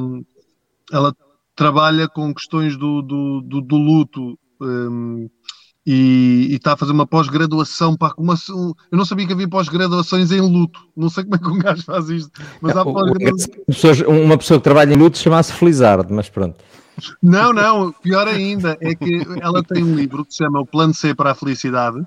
ela trabalha com questões do, do, do, do luto um, e, e, está a fazer uma pós-graduação. Uma, eu não sabia que havia pós-graduações em luto. Não sei como é que um gajo faz isto. Mas há Uma pessoa que trabalha em luto chama-se Felizardo, mas pronto. Não, não, pior ainda é que ela tem um livro que se chama O Plano C para a Felicidade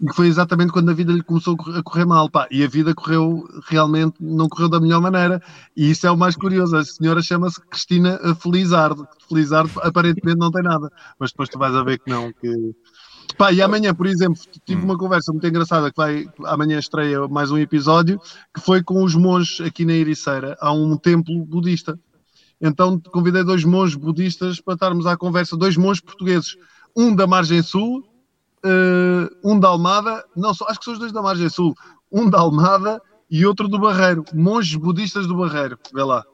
e que foi exatamente quando a vida lhe começou a correr mal, pá, e a vida correu realmente, não correu da melhor maneira, e isso é o mais curioso, a senhora chama-se Cristina Felizardo, Felizardo aparentemente não tem nada, mas depois tu vais a ver que não, que... Pá, e amanhã, por exemplo, tive uma conversa muito engraçada que vai, amanhã estreia mais um episódio, que foi com os monges aqui na Ericeira, há um templo budista, então convidei dois monges budistas para estarmos à conversa, dois monges portugueses, um da margem sul uh, um da Almada, não, acho que são os dois da Margem Sul, um da Almada e outro do Barreiro, monges budistas do Barreiro, vê lá.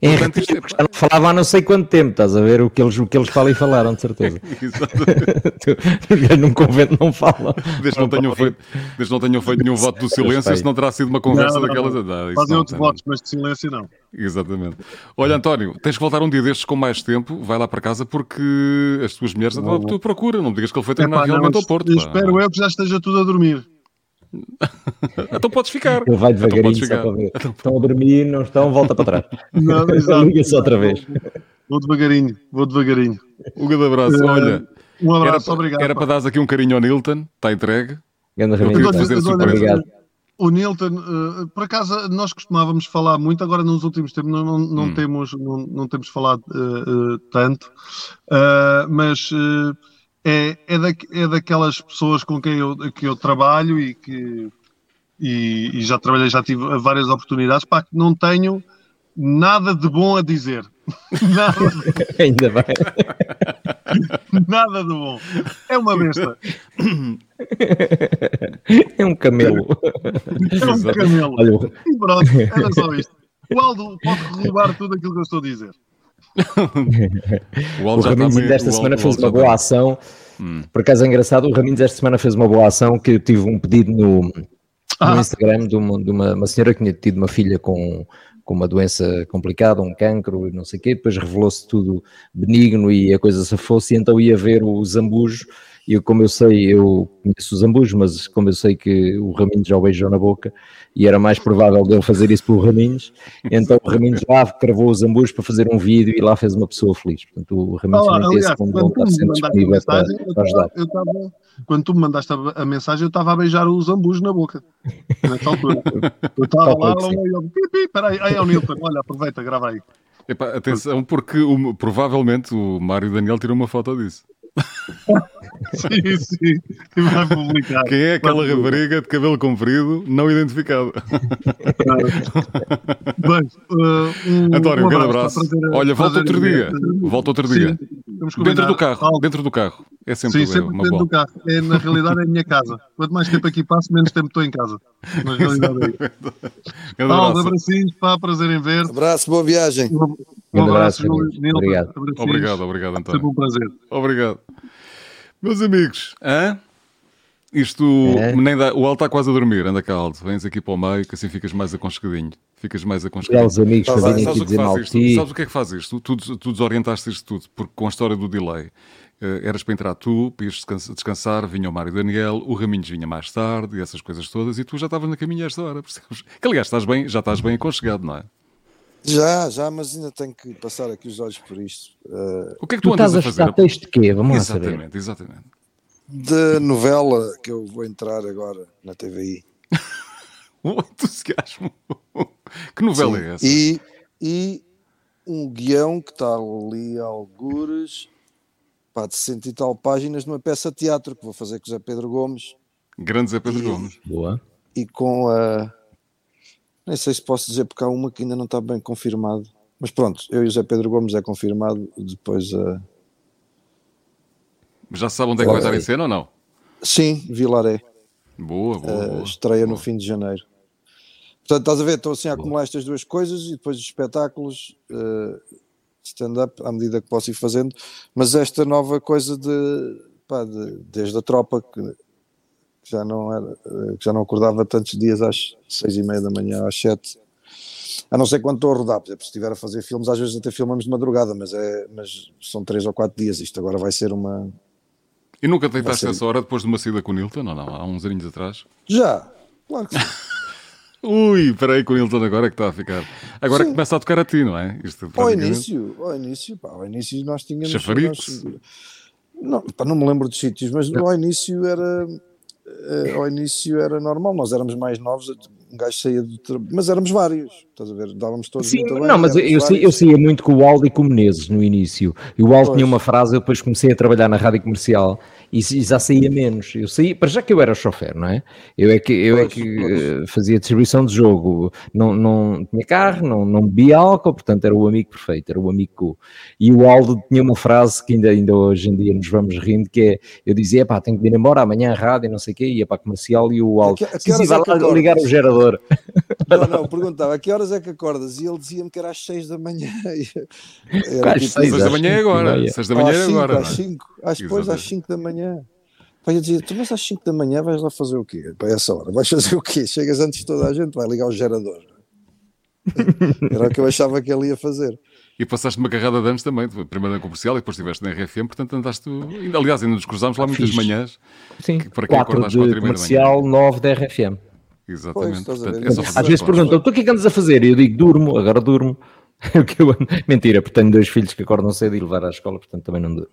Em Portanto, já não falava há não sei quanto tempo, estás a ver o que eles, o que eles falam e falaram, de certeza. Num convento não falam. Desde não, tenham feito, desde não tenham feito nenhum voto do silêncio, isso não terá sido uma conversa não, não, daquelas. Não, Fazem outros votos, mas de silêncio não. Exatamente. Olha, António, tens que voltar um dia destes com mais tempo, vai lá para casa porque as tuas mulheres andam à tua procura. Não me digas que ele foi treinar realmente ao Porto. Espero eu que já esteja tudo a dormir. então podes ficar. Ele vai então devagarinho então só para ver. Então... Estão a dormir, não estão, volta para trás. Liga-se outra vez. Vou devagarinho, vou devagarinho. Um grande abraço. Uh, Olha, um abraço, era, obrigado. Era para dar aqui um carinho ao Nilton, está entregue. Grande Eu fazer surpresa. O Nilton, uh, por acaso, nós costumávamos falar muito, agora nos últimos tempos não, não, não hum. temos, não, não, temos falado uh, uh, tanto, mas é, é, da, é daquelas pessoas com quem eu, que eu trabalho e que e, e já trabalhei, já tive várias oportunidades, pá, que não tenho nada de bom a dizer. Nada. Ainda bem. Nada de bom. É uma besta. É um camelo. É um camelo. Olha, e pronto, era só isto. O Aldo pode roubar tudo aquilo que eu estou a dizer. o, o Raminhos tá esta semana fez uma boa tá ação. Hum. Por acaso é engraçado, o Raminhos esta semana fez uma boa ação que eu tive um pedido no, ah. no Instagram de, uma, de uma, uma, senhora que tinha tido uma filha com, com uma doença complicada, um cancro e não sei o quê, depois revelou-se tudo benigno e a coisa se fosse, e então ia ver o zambujo e eu, como eu sei, eu conheço os ambus, mas como eu sei que o Raminhos já o beijou na boca e era mais provável dele fazer isso pelo Raminhos, então o Raminhos lá cravou os ambus para fazer um vídeo e lá fez uma pessoa feliz. Portanto, o Raminhos ah, também tem esse bom estar sempre disponível para, para ajudar. Eu tava, quando tu me mandaste a, a mensagem, eu estava a beijar os ambus na boca, nessa altura. Eu estava lá, eu, peraí, aí é o Nilton, olha, aproveita, grava aí. Epá, atenção, porque o, provavelmente o Mário Daniel tirou uma foto disso. sim, sim. E vai publicar. Quem é aquela rapariga de cabelo comprido não identificado? Bem, uh, um, António, um grande abraço. Fazer, Olha, volta outro dia. Volta outro dia. dentro do carro. Dentro do carro. É sempre, sim, sempre uma dentro bola. do carro. É, na realidade é a minha casa. Quanto mais tempo aqui passo, menos tempo estou em casa. Na realidade é isso. Paulo, abracinhos, pá, prazer em ver. Abraço, boa viagem. Um, um abraço, abraço Obrigado. Obrigado, obrigado, António. Sempre um prazer. Obrigado. Meus amigos, hã? Isto é. nem dá, o Aldo está quase a dormir, anda cá, Aldo. Vens aqui para o meio que assim ficas mais aconchegadinho. Ficas mais aconchegadinho. os amigos para virem aqui dizer mal isto, Sabes o que é que faz isto? Tu, tu, tu desorientaste isto tudo, porque com a história do delay. Uh, eras para entrar tu, para ires descansar, vinha o Mário Daniel, o Raminhos vinha mais tarde e essas coisas todas, e tu já estavas na caminha esta hora, percebes? Que aliás, estás bem, já estás bem aconchegado, não é? Já, já, mas ainda tenho que passar aqui os olhos por isto. Uh, o que é que tu, tu andas a fazer? texto de quê? Vamos exatamente, lá saber. Exatamente, De novela que eu vou entrar agora na TVI. o entusiasmo. que novela Sim. é essa? E, e um guião que está ali a algures, pá, de cento e tal páginas numa peça de teatro que vou fazer com o Zé Pedro Gomes. Grande Zé Pedro E- Gomes. Boa. e com a. Nem sei se posso dizer porque há uma que ainda não está bem confirmado. Mas pronto, eu e o Zé Pedro Gomes é confirmado. Depois a. Já sabe onde é que vai estar em cena ou não? Sim, Vilaré. Boa, boa, a boa. estreia no boa. fim de janeiro. Portanto, estás a ver? Estou assim a acumular estas duas coisas e depois os espetáculos, eh, stand-up, à medida que posso ir fazendo. Mas esta nova coisa de. Pá, de- desde a tropa, que, que já não era, eh, que já não acordava tantos dias às seis e meia da manhã, às sete. A não ser quando estou a rodar, por exemplo, se estiver a fazer filmes, às vezes até filmamos de madrugada, mas, é, mas são três ou quatro dias. Isto agora vai ser uma. E nunca deitaste ser- essa hora depois de uma saída com o Nilton? Não, não, há uns aninhos atrás. Já! Claro que sim. Ui, peraí, com o Nilton agora é que está a ficar. Agora Sim. começa a tocar a ti, não é? Isto Ao início, ao início, pá, ao início nós tínhamos. Chafariz? nós- não, pá, não me lembro dos sítios, mas ao início era. Eh, ao início era normal, nós éramos mais novos, um gajo saía do trabalho, mas éramos vários, estás a ver? Dávamos todos Sim, muito bem. não, mas eu, sei- eu saía muito com o Aldo e com o Menezes no início. E o Aldo Pois. tinha uma frase, eu depois comecei a trabalhar na rádio comercial e, e já saía menos. Eu saía, para já que eu era chofer, não é? Eu é que, eu é Pois, que pois. eh, fazia distribuição de jogo, não, não tinha carro, não, não bebia álcool, portanto era o amigo perfeito, era o amigo. E o Aldo tinha uma frase que ainda, ainda hoje em dia nos vamos rindo, que é, eu dizia, pá, tenho que ir embora amanhã à rádio, e não sei o quê, ia para a comercial e o Aldo, A que- a que sim, vai é que lá ligar o gerador. Não, não, perguntava a que horas é que acordas? E ele dizia-me que era às 6 da manhã. Era Às tipo, seis, Seis da às manhã é agora. Seis da manhã é às 5, agora. às não é? 5, às, depois às Exatamente. 5 da manhã. Pai, eu dizia, tu mas às 5 da manhã vais lá fazer o quê? Para essa hora, vais fazer o quê? Chegas antes de toda a gente, vai ligar o gerador. Era o que eu achava que ele ia fazer. E passaste uma carrada de anos também, primeiro na comercial e depois estiveste na RFM, portanto andaste. Aliás, ainda nos cruzámos lá muitas Fixe. manhãs. Sim, Que- para quem 4 acorda às de quatro e meia da comercial, 9 da RFM. Exatamente. a portanto, é só fazer Às vezes perguntam, tu o que é que andas a fazer? E eu digo, durmo, agora durmo. Mentira, porque tenho dois filhos que acordam cedo e levar à escola, portanto também não durmo.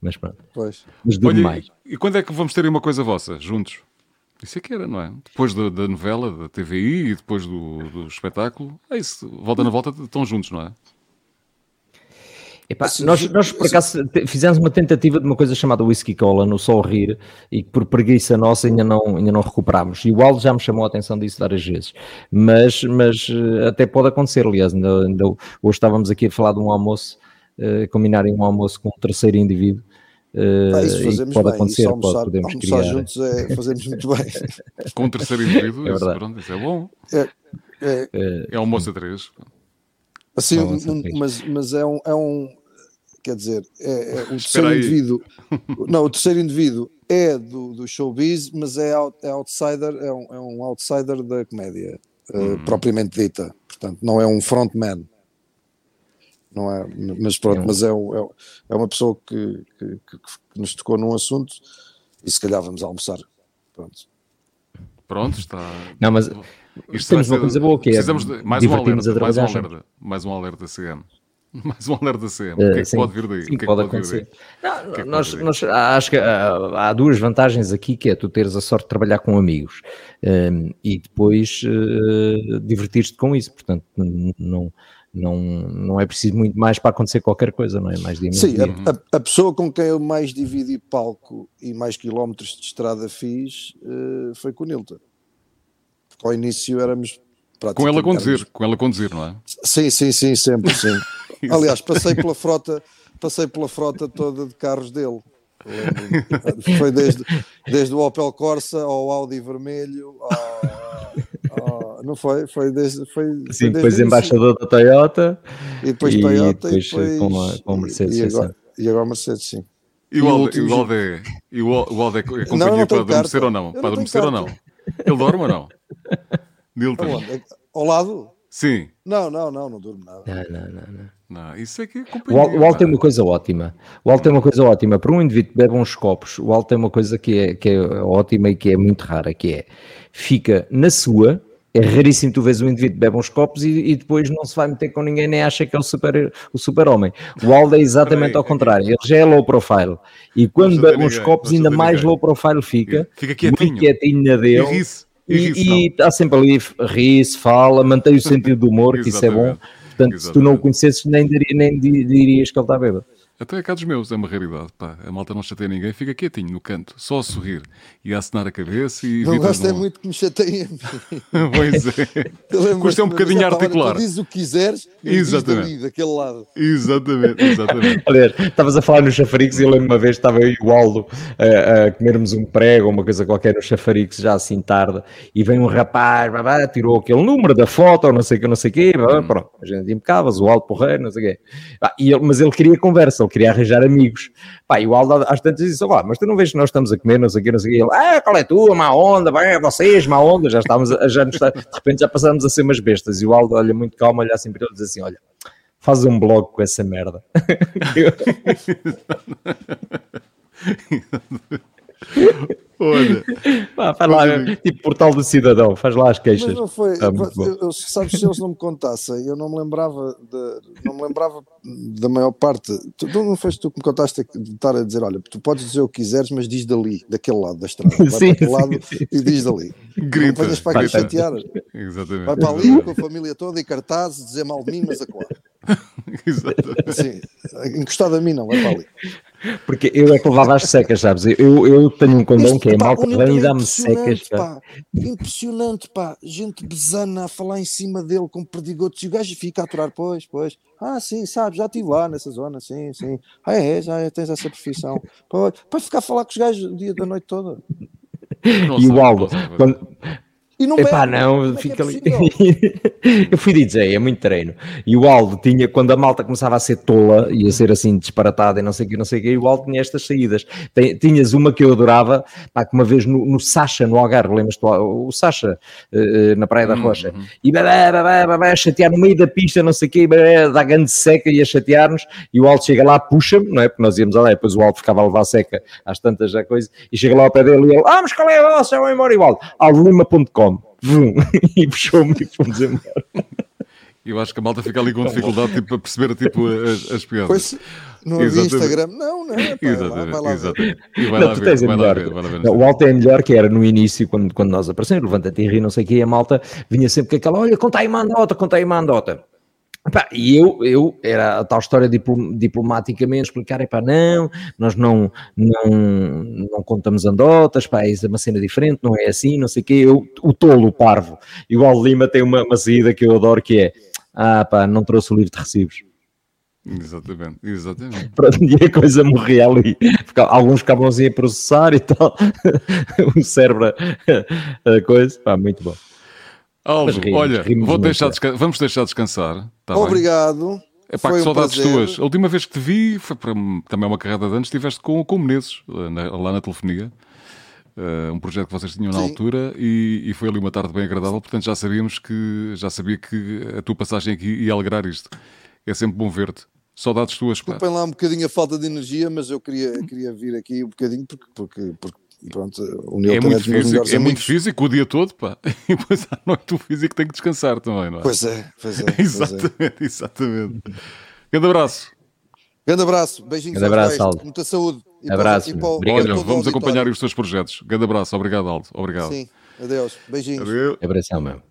Mas pronto, Pois. mas Olha, mais. e quando é que vamos ter uma coisa vossa, juntos? Isso é que era, não é? Depois da, da novela, da TVI e depois do, do espetáculo. É isso, volta na volta, estão juntos, não é? Epá, Assim, nós, nós, por acaso, te- fizemos uma tentativa de uma coisa chamada Whisky Cola no Sol Rir e que por preguiça nossa ainda não, ainda não recuperámos. E o Aldo já me chamou a atenção disso várias vezes. Mas, mas eh, até pode acontecer, aliás. Ainda, ainda hoje estávamos aqui a falar de um almoço, eh, combinarem um almoço com um terceiro indivíduo. Pá, isso fazemos pode bem. acontecer, isso, pode, almoçar, podemos almoçar criar. juntos é, fazemos muito bem. Com um terceiro indivíduo, É isso, verdade. pronto, isso é bom. É, É almoço a três. Assim, essa um- fez. mas, mas é um, é um quer dizer, é, é o terceiro aí. indivíduo. Não, o terceiro indivíduo é do, do showbiz, mas é, out- é outsider, é um, é um outsider da comédia, Uhum. propriamente dita. Portanto, não é um frontman. Não é, mas pronto, mas é, um- é, é uma pessoa que, que, que- que nos tocou num assunto e se calhar vamos almoçar. Pronto. Pronto, está. Não, mas Isto temos uma coisa boa que é Precisamos de mais um alerta, a mais um alerta, mais um alerta CM. Mais um alerta CM. o Eh, que é que sim, pode vir daí? sim, o que é que pode vir acontecer. daí? Não, que é que nós, pode nós- acho que há, há duas vantagens aqui, que é tu teres a sorte de trabalhar com amigos hum, e depois eh, divertir-te com isso. Portanto, não, não, não é preciso muito mais para acontecer qualquer coisa, não é? Mais dia, Sim, dia. a, a- pessoa com quem eu mais dividi palco e mais quilómetros de estrada fiz eh, foi com o Nilton. Porque ao início éramos Com ela a praticamente- conduzir, éramos- com ela a conduzir, não é? Sim, sim, sim, sempre, sim. Aliás, passei pela frota, passei pela frota toda de carros dele. Foi desde, desde o Opel Corsa ao Audi vermelho, ao- não foi? Foi desde, foi, foi Sim, desde depois embaixador da Toyota e depois e Toyota depois e depois com a- com a Mercedes, e, agora, e agora Mercedes, sim. E o Alde, e o Alde é, o Alde é é Não, companhia não para adormecer ou não? Eu Para adormecer ou não? Ele dorme ou não? Nilton. Aonde? É- Ao lado? Sim. Não, não, não, não durmo nada. Não, não, não, não. Não, isso é que é O companhia. O tem uma coisa ótima. O Alto tem uma coisa ótima. Para um indivíduo que bebe uns copos, o Alto tem uma coisa que é, que é ótima e que é muito rara, que é fica na sua, É raríssimo tu vês um indivíduo bebe uns copos e, e, depois não se vai meter com ninguém nem acha que é o super, o super homem. O Aldo é exatamente ao contrário, ele já é low profile e quando bebe uns copos ainda mais low profile fica, fica quietinho, muito quietinho na dele. E está sempre ali, ri-se, fala, mantém o sentido do humor, que isso é bom. Portanto, Exatamente. se tu não o conhecesses, nem, nem dirias que ele está bêbado. Até cá dos meus, é uma raridade. Pá, a malta não chateia ninguém, fica quietinho no canto, só a sorrir e a acenar a cabeça e. Não gosto é muito que me chateiem. pois é. Custa um bocadinho a articular. Tu dizes o que quiseres e exatamente. dali, daquele lado. Exatamente, exatamente. Aliás, estavas a falar nos chafaricos e eu lembro uma vez estava eu e o Aldo a, a comermos um prego ou uma coisa qualquer nos chafaricos, já assim tarde, e vem um rapaz, babá, tirou aquele número da foto, ou não sei o que, não sei o quê, babá, hum. pronto, a gente impecável, o Aldo porreiro, não sei o quê. Ah, e ele, mas ele queria conversa ele queria arranjar amigos. Pá, e o Aldo às tantas disse, lá, mas tu não vês que nós estamos a comer, não sei o quê, não sei o quê. Ele, ah, qual é tu, má onda, bem, é vocês, má onda, já estávamos, a, já está, de repente já passamos a ser umas bestas. E o Aldo olha muito calmo, olha assim para ele e diz assim, olha, faz um blog com essa merda. Olha. Pá, faz lá, tipo portal do cidadão, faz lá as queixas. Mas não foi, ah, eu, eu, sabes, se eles não me contassem, eu não me lembrava de, não me lembrava da maior parte. Tu, não foste tu que me contaste de estar a dizer: olha, tu podes dizer o que quiseres, mas diz dali, daquele lado da estrada. Vai sim, para lado sim, e diz dali. Grita. Não para aqui chatear. Exatamente. Vai para ali com a família toda e cartazes, dizer mal de mim, mas a claro. Exatamente. Sim, encostado a mim, não, vai para ali. Porque eu é que levava as secas, sabes? Eu, eu tenho um condão que é mal que vem e dá-me secas. Pá. Impressionante, pá. Gente besana a falar em cima dele com perdigotos e o gajo fica a aturar, pois, pois. Ah, sim, sabes, já estive lá nessa zona, sim, sim. Ah, é, já é, tens essa profissão. Para ficar a falar com os gajos o dia da noite toda. e o Aldo, quando, e não Epá, não, é fica é ali. eu fui DJ, é muito treino. E o Aldo tinha, quando a malta começava a ser tola e a ser assim disparatada e não sei o que, não sei o que, o Aldo tinha estas saídas. tinhas uma que eu adorava, pá, que uma vez no, no Sacha, no Algarve, lembras-te o, o Sacha, uh, na Praia da uhum. Rocha, uhum. e babá, babá, babá, a chatear no meio da pista, não sei o que, dá grande seca e a chatear-nos, e o Aldo chega lá, puxa-me, não é? Porque nós íamos lá, depois o Aldo ficava a levar seca às tantas já coisas, e chega lá ao pé dele e ele, ah, mas qual é a vossa? Vão embora igual. Aldolima.com vum, e puxou-me e fomos embora. Eu acho que a malta fica ali com dificuldade tipo, para perceber tipo, as, as piadas. Pois, não havia Instagram. Não, não. É, pá, exatamente, vai lá exatamente. E vai não, lá tu ver, tens vai melhor. Lá ver, vai lá ver, não, o Alto é melhor que era no início, quando, quando nós aparecemos, levanta-te e ri, não sei o que, a malta vinha sempre com aquela, olha, conta aí uma andota, conta aí uma andota. Epá, e eu, eu, era a tal história diplomaticamente, explicar, epá, não, nós não, não, não contamos andotas, pá, isso é uma cena diferente, não é assim, não sei o quê, eu, o tolo, o parvo. O Lima tem uma, uma saída que eu adoro que é, ah pá, não trouxe o livro de recibos. Exatamente, exatamente. Pronto, e a coisa morria ali. Alguns ficavam assim a processar e tal. o cérebro, a coisa, pá, muito bom. Aldo, rimos, olha, rimos vou deixar vamos deixar descansar. Tá Obrigado. É pá, que saudades tuas. A última vez que te vi foi para também uma carreira de anos, estiveste com, com o Menezes, lá na telefonia. Uh, um projeto que vocês tinham na Sim. altura e, e, foi ali uma tarde bem agradável, portanto já sabíamos que já sabia que a tua passagem aqui ia alegrar isto. É sempre bom ver-te. Saudades tuas. Desculpem lá um bocadinho a falta de energia, mas eu queria, queria vir aqui um bocadinho porque, porque, porque pronto, o Newton é muito, é físico, é muito físico o dia todo, pá. E depois à noite o físico tem que descansar também, não é? Pois é, pois é. exatamente, pois é. exatamente. Grande abraço. Grande abraço, beijinhos Grande abraço, Aldo. Muita saúde. E abraço. Para, para, Olha, vamos acompanhar os teus projetos. Grande abraço, obrigado, Aldo. Obrigado. Sim, adeus. Beijinhos. Adeus. Abração mesmo.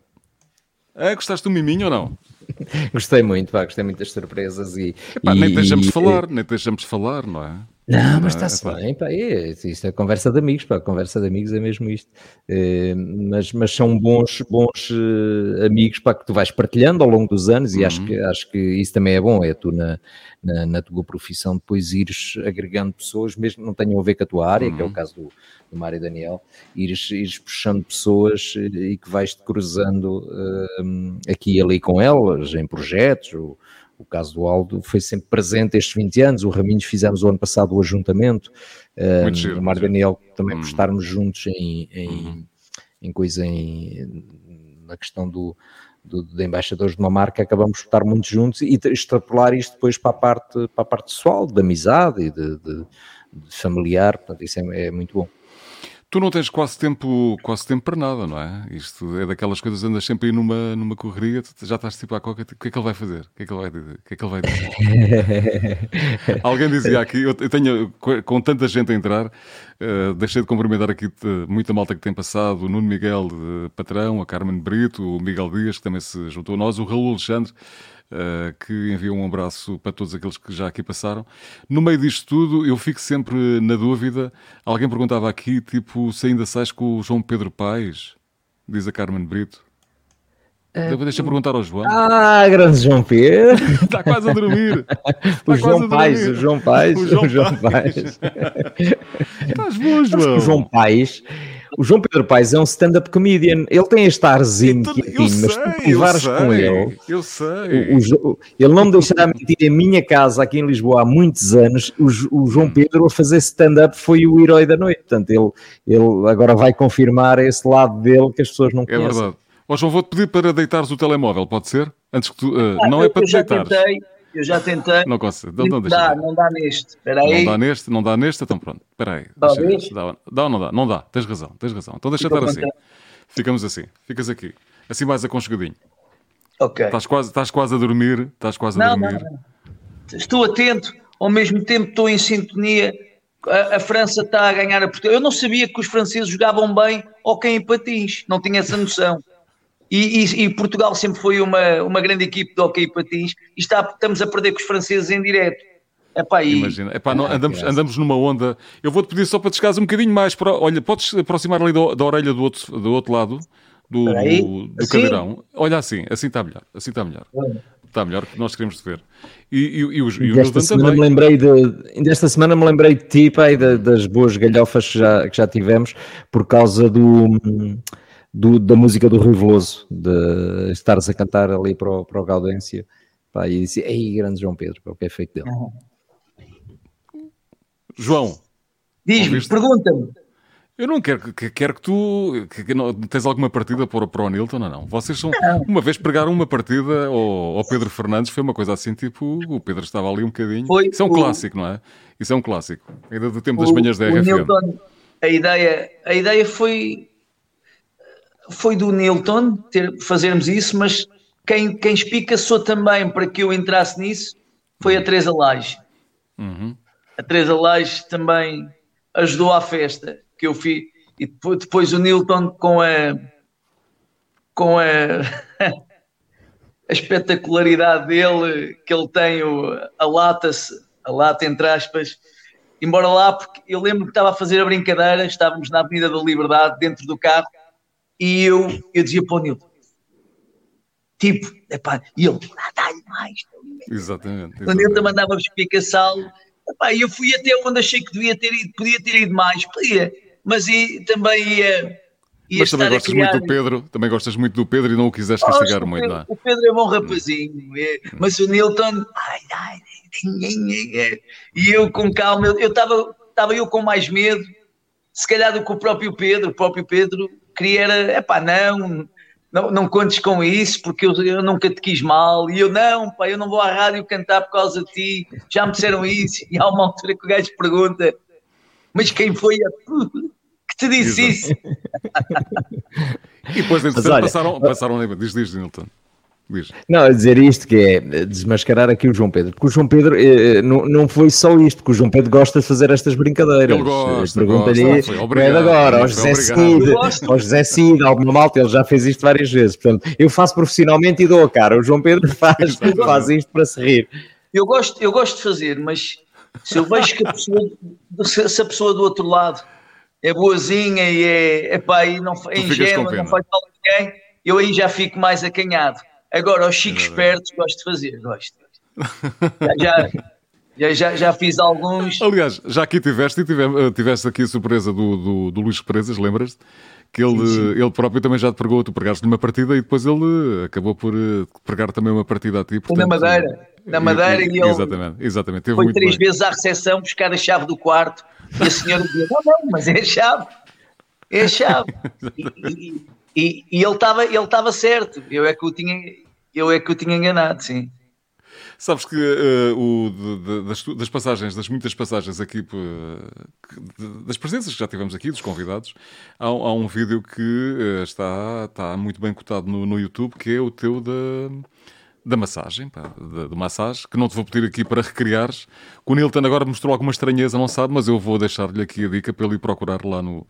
É, gostaste do miminho ou não? gostei muito, pá, gostei muito das surpresas e. Epá, e nem deixamos de falar, nem deixamos de falar, não é? Não, mas está-se bem, pá, é, isto é conversa de amigos, pá, conversa de amigos é mesmo isto. É, mas, mas são bons, bons uh, amigos pá, que tu vais partilhando ao longo dos anos e uhum. acho, que, acho que isso também é bom, é tu na, na, na, tua profissão depois ires agregando pessoas, mesmo que não tenham a ver com a tua área, uhum. que é o uhum. caso do, do Mário Daniel, ires, ires puxando pessoas eh, e que vais-te cruzando uh, aqui e ali com elas, em projetos, ou, o caso do Aldo foi sempre presente estes 20 anos. O Raminhos fizemos o ano passado o ajuntamento. Um, o Mário Daniel também por uhum. estarmos juntos em, em, uhum. em coisa em, na questão do, do, de embaixadores de uma marca, acabamos por estar muito juntos e extrapolar isto depois para a parte, para a parte pessoal, de amizade e de, de, de familiar. Portanto, isso é, é muito bom. Tu não tens quase tempo, quase tempo para nada, não é? Isto é daquelas coisas, andas sempre aí numa, numa correria, já estás tipo à coca, o que é que ele vai fazer? O que é que ele vai dizer? O que é que ele vai dizer? Alguém dizia aqui, eu tenho, com tanta gente a entrar, uh, deixei de cumprimentar aqui muita malta que tem passado, o Nuno Miguel, uh, patrão, a Carmen Brito, o Miguel Dias, que também se juntou a nós, o Raul Alexandre, que enviou um abraço para todos aqueles que já aqui passaram. No meio disto tudo, eu fico sempre na dúvida. Alguém perguntava aqui, tipo, se ainda sais com o João Pedro Paes, diz a Carmen Brito. Uh, Deixa perguntar ao João. Ah, grande João Pedro. Está quase a dormir. o, João Paes, o João Paes, o João, o João Paes. Estás bom, João. O João Paes o João Pedro Paes é um stand-up comedian. Ele tem este arzinho então, quietinho, mas tu privares com ele. Eu sei. O, o, ele não me deixará mentir em minha casa aqui em Lisboa há muitos anos. O, o João Pedro a fazer stand-up foi o herói da noite. Portanto, ele, ele agora vai confirmar esse lado dele que as pessoas não conhecem. É verdade. Ó João, vou-te pedir para deitares o telemóvel, pode ser? Antes que tu. Uh, ah, não é para te deitares. Tentei eu já tentei. Não consigo. Não, não, dá, não dá neste. Espera aí. Não dá neste, não dá neste, então pronto. Espera aí. Dá, dá, dá ou não dá? Não dá. Tens razão, tens razão. Então deixa estar assim. Ficamos assim. Ficas aqui. Assim mais aconchegadinho. Ok. Estás quase, estás quase a dormir. Estás quase a não, dormir. Não, não. Estou atento. Ao mesmo tempo estou em sintonia. A, a, França está a ganhar a Portugal. Eu não sabia que os franceses jogavam bem ou quem em patins. Não tinha essa noção. E, e, e, Portugal sempre foi uma, uma grande equipe de hockey patins e está, estamos a perder com os franceses em direto. Epá, e... Imagina, Epá, não, andamos, andamos numa onda. Eu vou-te pedir só para descansar um bocadinho mais. Para, olha, podes aproximar ali do, da orelha do outro, do outro lado do, do, do assim? cadeirão. Olha assim, assim está melhor. Assim está melhor. Está melhor que nós queremos ver. E, e, e, os, e desta semana também. Me lembrei de, desta semana me lembrei de ti, pai, das boas galhofas que já, que já tivemos por causa do do, da música do Rio Veloso, de estares a cantar ali para o, para o Gaudência, pá, e disse, ei, grande João Pedro, o que é feito dele. João. Diz-me, pergunta-me. Eu não quero que, quero que tu que, que não, tens alguma partida para, para o Nilton ou não. Vocês são não. uma vez pregaram uma partida ao, ao, Pedro Fernandes, foi uma coisa assim, tipo, o Pedro estava ali um bocadinho. Foi, Isso é um o, clássico, não é? Isso é um clássico. Ainda do tempo o, das manhãs da RFM. Nilton, a ideia, a ideia foi foi do Nilton ter, fazermos isso, mas quem, quem espicaçou também para que eu entrasse nisso foi a Teresa Lage. Uhum. A Teresa Lage também ajudou à festa que eu fiz. E depois, depois o Nilton com a com a, a espetacularidade dele, que ele tem o, a lata, a lata entre aspas, embora lá, porque eu lembro que estava a fazer a brincadeira, estávamos na Avenida da Liberdade, dentro do carro, e eu, eu dizia para o Nilton, tipo, epá, e ele, dá-lhe mais. Exatamente. O Nilton mandava-me explicação, e eu fui até onde achei que devia ter ido, podia ter ido mais, podia, mas e, também ia. ia mas também gostas criar... muito do Pedro, também gostas muito do Pedro e não o quiseste castigar oh, muito, Pedro, não é? O Pedro é bom rapazinho, é, mas o Nilton, ai, ai, é, e eu com calma, eu estava estava eu com mais medo, se calhar do que o próprio Pedro, o próprio Pedro queria era, epá, não, não, não contes com isso, porque eu, eu nunca te quis mal, e eu, não, pá, eu não vou à rádio cantar por causa de ti, já me disseram isso, e há uma altura que o gajo pergunta, mas quem foi a que te disse Exato. isso? e depois, entretanto, passaram, passaram, diz, diz, Nilton. Não, a dizer isto que é desmascarar aqui o João Pedro, porque o João Pedro eh, não, não foi só isto, porque o João Pedro gosta de fazer estas brincadeiras. Ele gosta, Pergunta-lhe, é de agora, ao José Cid, ao José Cid, alguma malta, ele já fez isto várias vezes. Portanto, eu faço profissionalmente e dou a cara. O João Pedro faz, faz isto para se rir. Eu gosto, eu gosto de fazer, mas se eu vejo que a pessoa, se a pessoa do outro lado é boazinha e é, epá, e não, é ingênua, não faz mal a ninguém, eu aí já fico mais acanhado. Agora, os chicos espertos gosto de fazer, gosto. Já, já, já, já, fiz alguns. Aliás, já aqui tiveste e tiveste, eh, tiveste aqui a surpresa do, do, do Luís Presas, lembras-te? Que ele, sim, sim. ele próprio também já te pregou, tu pregaste-lhe uma partida e depois ele acabou por eh, pregar também uma partida a ti. Portanto, na Madeira, na Madeira e, e ele exatamente, exatamente, teve foi três bem. vezes à recepção buscar a chave do quarto e a senhora dizia: Não, não, mas é a chave, é a chave. e, e, e ele estava ele certo, eu é que o tinha eu é que o tinha enganado, sim. Sabes que uh, o, de, de, das, das, passagens, das muitas passagens aqui, uh, das presenças que já tivemos aqui, dos convidados, há, há um vídeo que uh, está, está muito bem cotado no, no YouTube, que é o teu da da massagem, pá, da, da, massagem, que não te vou pedir aqui para recriares. O Nilton agora mostrou alguma estranheza, não sabe, mas eu vou deixar-lhe aqui a dica para ele ir procurar lá no,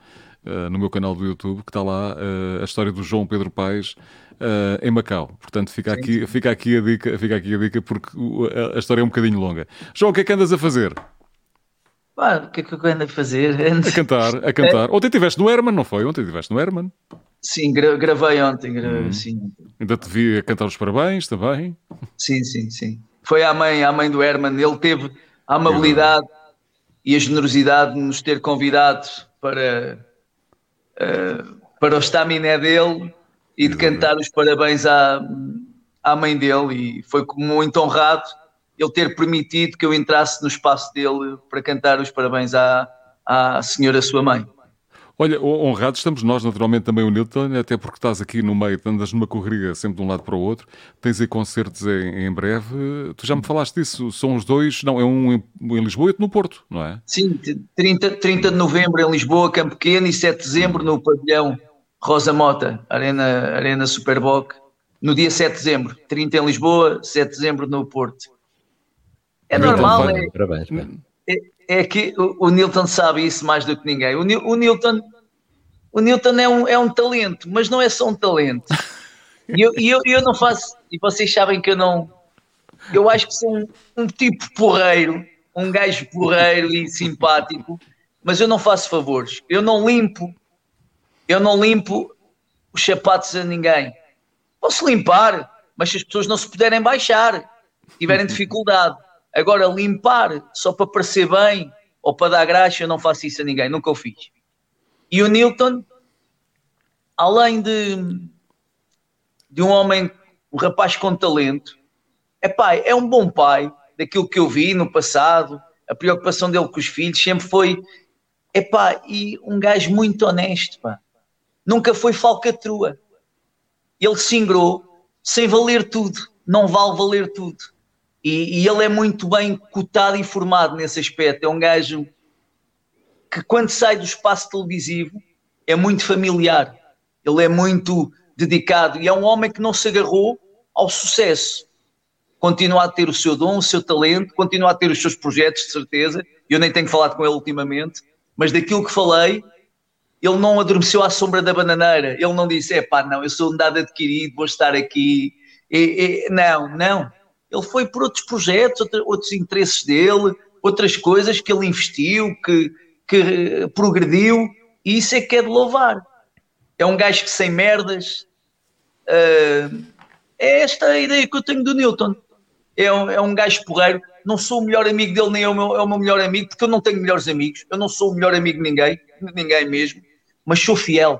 no meu canal do YouTube, que está lá a história do João Pedro Paes uh, em Macau. Portanto, fica aqui, fica, aqui a dica, fica aqui a dica, porque a, a história é um bocadinho longa. João, o que é que andas a fazer? O que é que eu ando a fazer? A cantar, a cantar. Ontem estiveste no Herman, não foi? Ontem estiveste no Herman. Sim, gra gravei ontem, gravei, hum. sim. Ainda te vi a cantar os parabéns também. Sim, sim, sim. Foi à mãe, à mãe do Herman, ele teve a amabilidade e a generosidade de nos ter convidado para, uh, para o estaminé dele e de cantar os parabéns à, à mãe dele e foi muito honrado ele ter permitido que eu entrasse no espaço dele para cantar os parabéns à, à senhora sua mãe. Olha, honrados estamos nós, naturalmente, também o Nilton, até porque estás aqui no meio, andas numa corrida sempre de um lado para o outro, tens aí concertos em, em breve. Tu já me falaste disso, são os dois, não, é um em, em, Lisboa e outro no Porto, não é? Sim, 30, 30 de novembro em Lisboa, Campo Pequeno, e 7 de dezembro no pavilhão Rosa Mota, Arena, Arena Superboc, no dia 7 de dezembro. 30 em Lisboa, 7 de dezembro no Porto. É normal, é, Parabéns, é, é, que o, o, Newton sabe isso mais do que ninguém. O, o Newton, o Newton é, um, é um talento, mas não é só um talento. E eu, eu, eu não faço, e vocês sabem que eu não, eu acho que sou um, um tipo porreiro, um gajo porreiro e simpático, mas eu não faço favores. Eu não limpo eu não limpo os sapatos a ninguém. Posso limpar, mas se as pessoas não se puderem baixar, tiverem dificuldade. Agora, limpar só para parecer bem ou para dar graxa, eu não faço isso a ninguém, nunca o fiz. E o Newton, além de, de um homem, um rapaz com talento, é pai, é um bom pai, daquilo que eu vi no passado, a preocupação dele com os filhos sempre foi, é pá, e um gajo muito honesto, pá nunca foi falcatrua. Ele se ingrou sem valer tudo, não vale valer tudo. E, e, ele é muito bem cotado e formado nesse aspecto. É um gajo que, quando sai do espaço televisivo, é muito familiar. Ele é muito dedicado e é um homem que não se agarrou ao sucesso. Continua a ter o seu dom, o seu talento, continua a ter os seus projetos, de certeza. Eu nem tenho falado com ele ultimamente, mas daquilo que falei, ele não adormeceu à sombra da bananeira, ele não disse, é pá, não, eu sou um dado adquirido, vou estar aqui. E, e, não, não. Ele foi por outros projetos, outros, outros interesses dele, outras coisas que ele investiu, que, que progrediu, e isso é que é de louvar. É um gajo que sem merdas. Uh, é esta a ideia que eu tenho do Newton. É um, é um gajo porreiro. Não sou o melhor amigo dele, nem é o, meu, é o meu melhor amigo, porque eu não tenho melhores amigos. Eu não sou o melhor amigo de ninguém, ninguém mesmo mas sou fiel.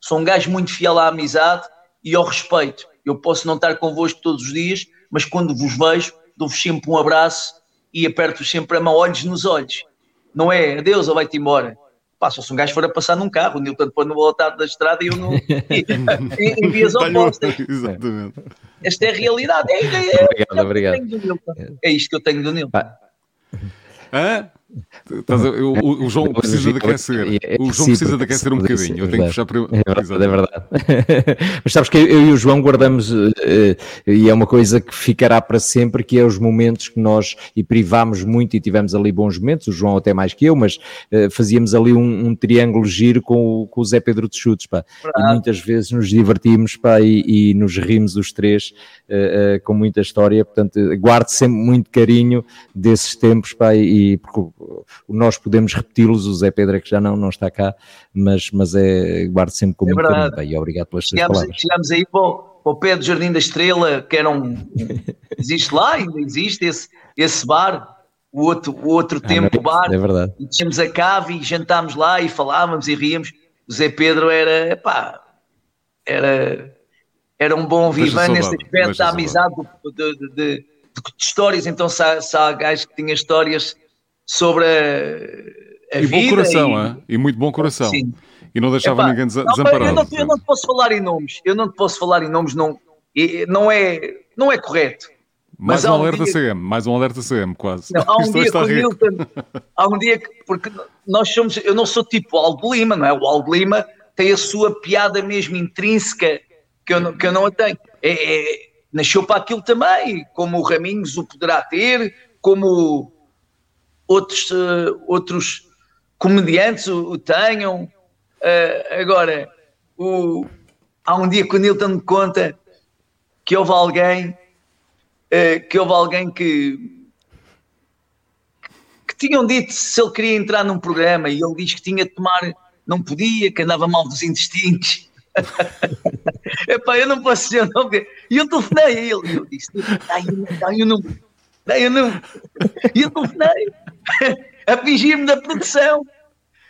Sou um gajo muito fiel à amizade e ao respeito. Eu posso não estar convosco todos os dias, mas quando vos vejo, dou-vos sempre um abraço e aperto-vos sempre a mão, olhos nos olhos. Não é adeus ou vai-te embora. Pá, só se um gajo for a passar num carro, o Nilton põe no voltado da estrada e eu não. em vias opostas. Exatamente. Esta é a realidade. É, é, é, obrigado, obrigado. É isto que eu tenho do Nilton. Hã? O, o, o, João precisa de aquecer. O João precisa de aquecer um bocadinho. Eu tenho que puxar para. É verdade, é verdade. Mas sabes que eu e o João guardamos, uh, e é uma coisa que ficará para sempre, que é os momentos que nós e privámos muito e tivemos ali bons momentos, o João até mais que eu, mas uh, fazíamos ali um, um, triângulo giro com o, com o Zé Pedro de Chutes, pá. E muitas vezes nos divertimos, pá, e, e nos rimos os três uh, com muita história. Portanto, guardo sempre muito carinho desses tempos, pá, e, e porque nós podemos repeti-los, o Zé Pedro é que já não, não está cá, mas, mas é, guardo sempre com é muito carinho, pá, e obrigado pelas chegamos, palavras. Chegamos aí para o, para o pé do Jardim da Estrela, que era um... existe lá, ainda existe esse, esse bar, o outro, o outro ah, tempo é, bar. É verdade. E descemos a cave e jantámos lá e falávamos e ríamos. O Zé Pedro era, pá, era, era um bom vivan nesse aspecto da amizade, de, de, de, de, histórias. Então, se há, se há gajos que tinha histórias sobre a, a e vida. Bom coração, e, é? e muito bom coração. Sim. E não deixava Epá, ninguém desamparado. Não, eu, não, eu não te posso falar em nomes, eu não te posso falar em nomes, não, não, é, não é correto. Mais um, um alerta dia... CM, mais um alerta CM, quase. Não, há um dia que o Nilton, há um dia que, porque nós somos, eu não sou tipo o Aldo Lima, não é? O Aldo Lima tem a sua piada mesmo intrínseca que eu não, que eu não a tenho. É, é, nasceu para aquilo também, como o Raminhos o poderá ter, como outros, uh, outros comediantes o, o tenham. Uh, agora, o, há um dia que o Nilton me conta que houve alguém uh, que houve alguém que que tinham dito se ele queria entrar num programa e ele diz que tinha de tomar, não podia, que andava mal dos intestinos. Epá, eu não posso dizer o nome. E eu telefonei a ele e eu disse: dá-lhe o número. E eu telefonei a fingir-me da produção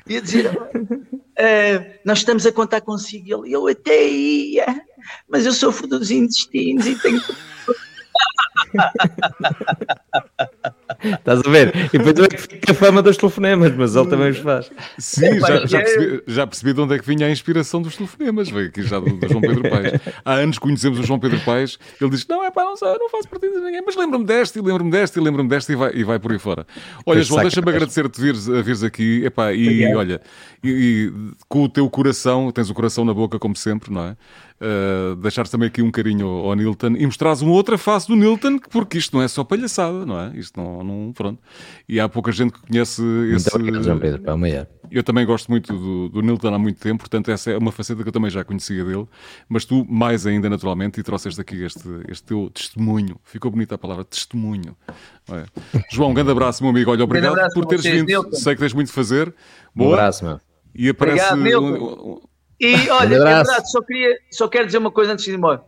e a dizer: uh, Nós estamos a contar consigo. E ele, eu até ia, mas eu sofro dos intestinos e tenho. Estás a ver? E depois é que fica a fama dos telefonemas, mas ele também os faz. Sim, já, já, percebi, já percebi de onde é que vinha a inspiração dos telefonemas. Veio aqui já do, do João Pedro Paes. Há anos conhecemos o João Pedro Paes. Ele diz: Não, é pá, não, sei, não faço partido de ninguém, mas lembro-me desta e lembro-me desta e lembro-me desta e vai, e vai por aí fora. Olha, João, deixa-me agradecer-te vires, a vires aqui. Epá, e olha, e, e, com o teu coração, tens o coração na boca, como sempre, não é? Uh, deixar também aqui um carinho ao, Nilton e mostrares uma outra face do Nilton, porque isto não é só palhaçada, não é? Isto não, não pronto. E há pouca gente que conhece esse. Muito João Pedro, para amanhã. Eu também gosto muito do, do Nilton há muito tempo, portanto, essa é uma faceta que eu também já conhecia dele, mas tu, mais ainda, naturalmente, e trouxeste aqui este, este teu testemunho. Ficou bonita a palavra testemunho. É? João, um grande abraço, meu amigo. Olha, obrigado por teres vocês, vindo. Nilton. Sei que tens muito a fazer. Boa. Um abraço, meu. E aparece. Obrigado, um, e olha, é verdade, só, queria, só quero dizer uma coisa antes de ir embora.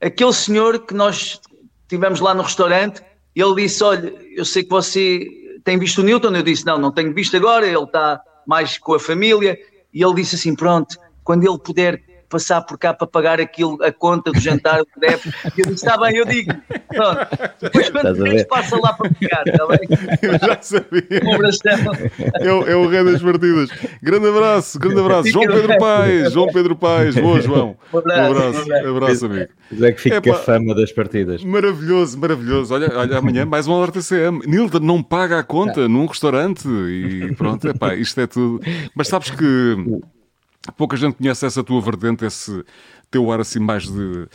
Aquele senhor que nós tivemos lá no restaurante, ele disse: Olha, eu sei que você tem visto o Newton. Eu disse: Não, não tenho visto agora, ele está mais com a família. E ele disse assim: Pronto, quando ele puder passar por cá para pagar aquilo, a conta do jantar, o que deve. Eu disse, está bem, eu digo. Pronto. Depois quando vez passa lá para pagar, está bem? Eu já sabia. Um abração. É, é o rei das partidas. Grande abraço, grande abraço. João Pedro Paes, João Pedro Paes. Boa, João. Um abraço, um abraço, um abraço amigo. É que fica é, a fama das partidas. Maravilhoso, maravilhoso. Olha, olha amanhã mais um alerta CM. Nilton não paga a conta num restaurante e pronto, é pá, isto é tudo. Mas sabes que Pouca gente conhece essa tua vertente, esse teu ar assim mais de,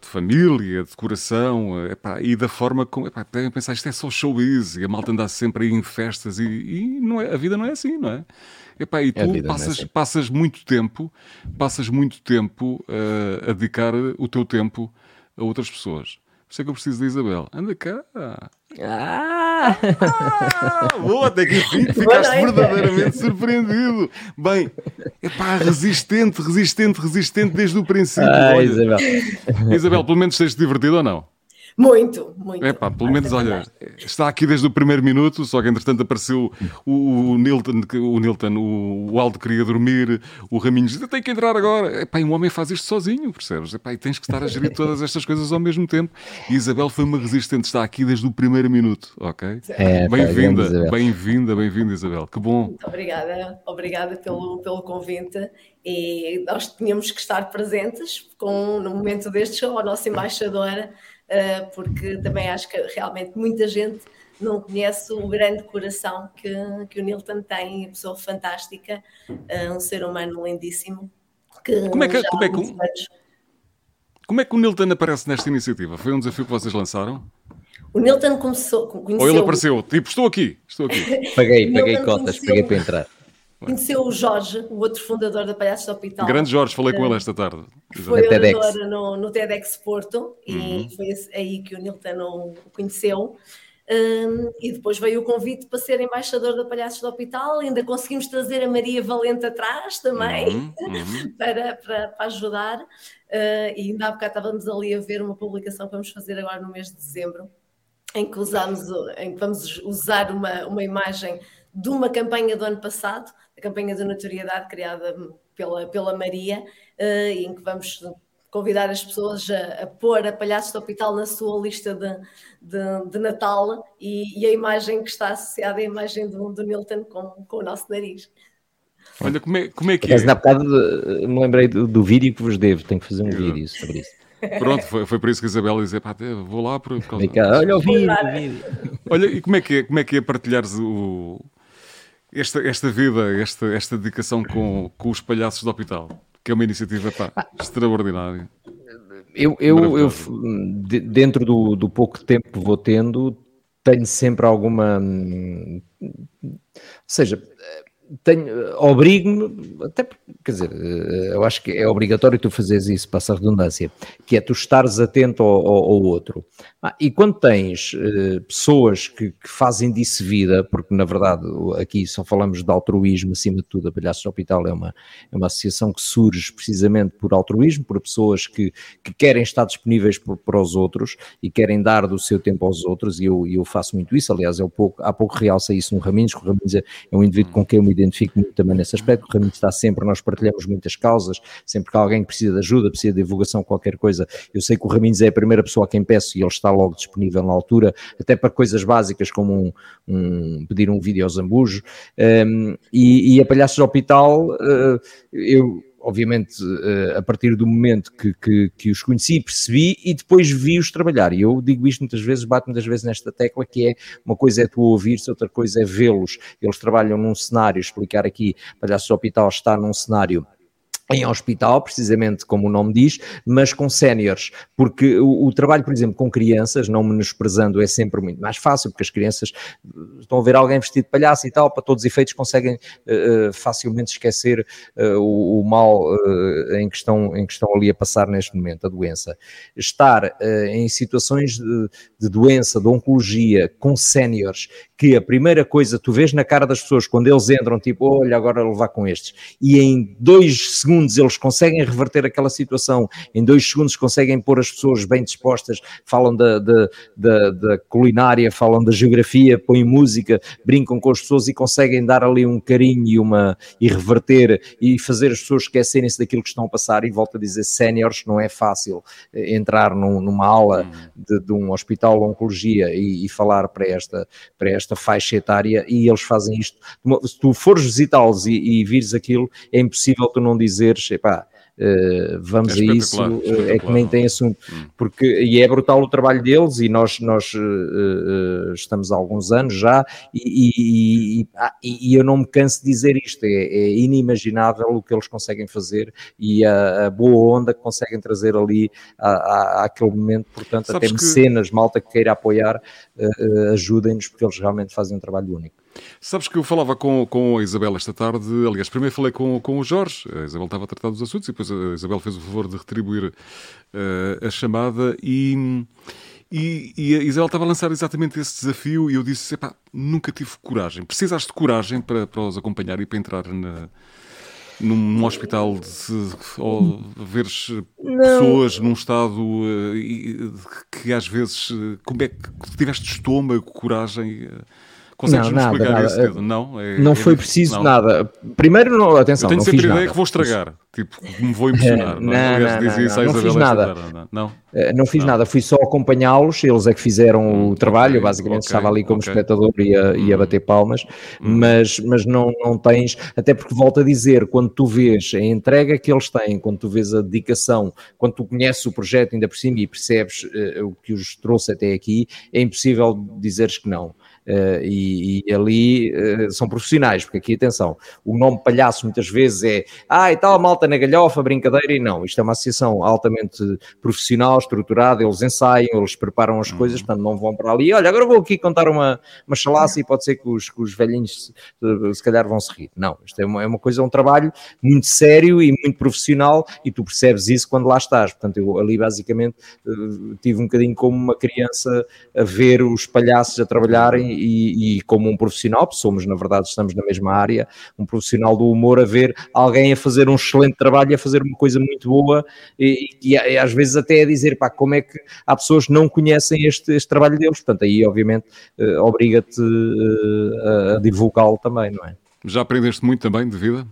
de família, de coração, epá, e da forma como epá, devem pensar isto é só showbiz e a malta anda sempre aí em festas e, e não é, a vida não é assim, não é? Epá, e tu é passas, é assim. passas muito tempo, passas muito tempo uh, a dedicar o teu tempo a outras pessoas. Por isso é que eu preciso da Isabel. Anda cá. Ah! ah boa, até que enfim ficaste verdadeiramente surpreendido. Bem, é pá, resistente, resistente, resistente desde o princípio. Ah, Isabel. Isabel, pelo menos tens-te divertido ou não? Muito, muito. É pá, pelo menos, olha, está aqui desde o primeiro minuto, só que entretanto apareceu o, o Nilton, o, Nilton, o, o Aldo queria dormir, o Raminhos disse, tem que entrar agora. É pá, e um homem faz isto sozinho, percebes? É pá, e tens que estar a gerir todas estas coisas ao mesmo tempo. E Isabel foi uma resistente, está aqui desde o primeiro minuto, ok? É, bem-vinda, bem-vinda, bem-vinda, Isabel. Que bom. Muito obrigada, obrigada pelo, pelo convite. E nós tínhamos que estar presentes com, no momento destes, a nossa embaixadora porque também acho que realmente muita gente não conhece o grande coração que, que o Nilton tem, uma pessoa fantástica, uh, um ser humano lindíssimo. Que como, é que, como, é que, anos... como é que o Nilton aparece nesta iniciativa? Foi um desafio que vocês lançaram? O Nilton começou. Conheceu... Ou ele apareceu, tipo, estou aqui, estou aqui. paguei, paguei cotas, conheceu... paguei para entrar. Conheceu o Jorge, o outro fundador da Palhaços do Hospital. Grande Jorge, falei com ele esta tarde. Foi orador no, no TEDx Porto uhum. e foi aí que o Nilton o conheceu. Um, e depois veio o convite para ser embaixador da Palhaços do Hospital. Ainda conseguimos trazer a Maria Valente atrás também uhum, uhum. para, para, para, ajudar. Uh, e ainda há bocado estávamos ali a ver uma publicação que vamos fazer agora no mês de dezembro, em que, usamos, em que vamos usar uma, uma imagem de uma campanha do ano passado, campanha da notoriedade criada pela, pela Maria, uh, em que vamos convidar as pessoas a, a pôr a Palhaços do Hospital na sua lista de, de, de Natal e, e, a imagem que está associada à imagem do, do Nilton com, com o nosso nariz. Olha, como é, como é que é? Na bocado me lembrei do, do, vídeo que vos devo, tenho que fazer um vídeo sobre isso. Pronto, foi, foi por isso que a Isabela dizia, pá, vou lá por causa... Olha o vídeo, Olha, e como é que é, como é, que é partilhares o, esta, esta vida, esta, esta dedicação com, com os palhaços do hospital? Que é uma iniciativa pá, extraordinária. Eu, eu, eu dentro do, do pouco tempo que vou tendo, tenho sempre alguma. Hum, ou seja, tenho, obrigo-me, até quer dizer, eh, eu acho que é obrigatório tu fazeres isso, passa a redundância, que é tu estares atento ao, ao, ao outro. Ah, e quando tens uh, pessoas que, que, fazem disso vida, porque na verdade aqui só falamos de altruísmo acima de tudo, a Palhaços Hospital é uma, é uma associação que surge precisamente por altruísmo, por pessoas que, que querem estar disponíveis por, para os outros e querem dar do seu tempo aos outros, e eu, eu faço muito isso, aliás, um pouco, há pouco realça isso no Raminhos, que o Raminhos é, é um indivíduo com quem eu me identifico muito também nesse aspecto, o Raminhos está sempre, nós partilhamos muitas causas, sempre que alguém precisa de ajuda, precisa de divulgação, qualquer coisa, eu sei que o Raminhos é a primeira pessoa a quem peço e ele está logo disponível na altura, até para coisas básicas como um, um pedir um vídeo ao Zambujo. Um, e, e, a Palhaços Hospital, uh, eu obviamente, uh, a partir do momento que, que, que, os conheci, percebi e depois vi-os trabalhar. E eu digo isto muitas vezes, bato muitas vezes nesta tecla, que é uma coisa é tu ouvir-se, outra coisa é vê-los. Eles trabalham num cenário, explicar aqui, Palhaços do Hospital está num cenário em hospital, precisamente como o nome diz, mas com séniores, porque o, o, trabalho, por exemplo, com crianças, não menosprezando, é sempre muito mais fácil, porque as crianças eh, estão a ver alguém vestido de palhaço e tal, para todos os efeitos conseguem uh, facilmente esquecer uh, o, o, mal uh, em, que estão, em que estão ali a passar neste momento, a doença. Estar em situações de, de doença, de oncologia, com séniores, que a primeira coisa tu vês na cara das pessoas quando eles entram, tipo, olha, agora levar com estes, e em dois segundos eles conseguem reverter aquela situação, em dois segundos conseguem pôr as pessoas bem dispostas, falam da, da, da, da culinária, falam da geografia, põem música, brincam com as pessoas e conseguem dar ali um carinho e, uma, e reverter e fazer as pessoas esquecerem-se daquilo que estão a passar. E volto a dizer, séniores, não é fácil eh, entrar num, numa aula hum. de, de, um hospital de oncologia e, e falar para esta, para esta faixa etária e eles fazem isto. Se tu fores visitá-los e, e vires aquilo, é impossível tu não dizeres, epá, Uh, vamos é a isso, uh, é que nem tem assunto, hum. porque e é brutal o trabalho deles e nós, nós uh, estamos há alguns anos já e, e, ah, e, e, eu não me canso de dizer isto, é, é inimaginável o que eles conseguem fazer e a, a boa onda que conseguem trazer ali à, àquele momento, portanto Sabes até mecenas, que... malta que queira apoiar, ajudem-nos porque eles realmente fazem um trabalho único. Sabes que eu falava com, com a Isabel esta tarde, aliás, primeiro falei com, com o Jorge, a Isabel estava a tratar dos assuntos e depois a Isabel fez o favor de retribuir uh, a chamada e, e, e, a Isabel estava a lançar exatamente esse desafio e eu disse, nunca tive coragem. Precisaste de coragem para, para os acompanhar e para entrar na, num hospital de, ou veres não. pessoas num estado uh, que às vezes uh, como é que tiveste estômago, coragem uh, Consegues não, nada, explicar nada. isso? Não, é, não é foi preciso não. nada. Primeiro, não, atenção, Eu tenho não sempre fiz ideia nada. que vou estragar. Tipo, me vou emocionar. não, não, não, não, não fiz nada. Não, não fiz nada. Fui só acompanhá-los. Eles é que fizeram hum, o trabalho. Okay, basicamente okay, estava ali como okay. espectador e a, hum. a bater palmas. Hum. Mas, mas não, não tens... Até porque, volto a dizer, quando tu vês a entrega que eles têm, quando tu vês a dedicação, quando tu conheces o projeto ainda por cima e percebes uh, o que os trouxe até aqui, é impossível dizeres que não. Uh, e, e, ali uh, são profissionais, porque aqui, atenção, o nome palhaço muitas vezes é ah, e tal, malta na galhofa, brincadeira, e não, isto é uma associação altamente profissional, estruturada, eles ensaiam, eles preparam as uhum. coisas, portanto não vão para ali, olha, agora vou aqui contar uma, uma chalaça e pode ser que os, que os velhinhos se, se calhar vão se rir. Não, isto é uma, é uma coisa, é um trabalho muito sério e muito profissional e tu percebes isso quando lá estás, portanto eu ali basicamente uh, tive um bocadinho como uma criança a ver os palhaços a trabalharem e, e, como um profissional, somos na verdade estamos na mesma área, um profissional do humor a ver alguém a fazer um excelente trabalho e a fazer uma coisa muito boa e, e, e às vezes até a dizer pá, como é que há pessoas que não conhecem este, este trabalho deles, portanto aí obviamente uh, obriga-te uh, a divulgá-lo também, não é? Já aprendeste muito também de vida,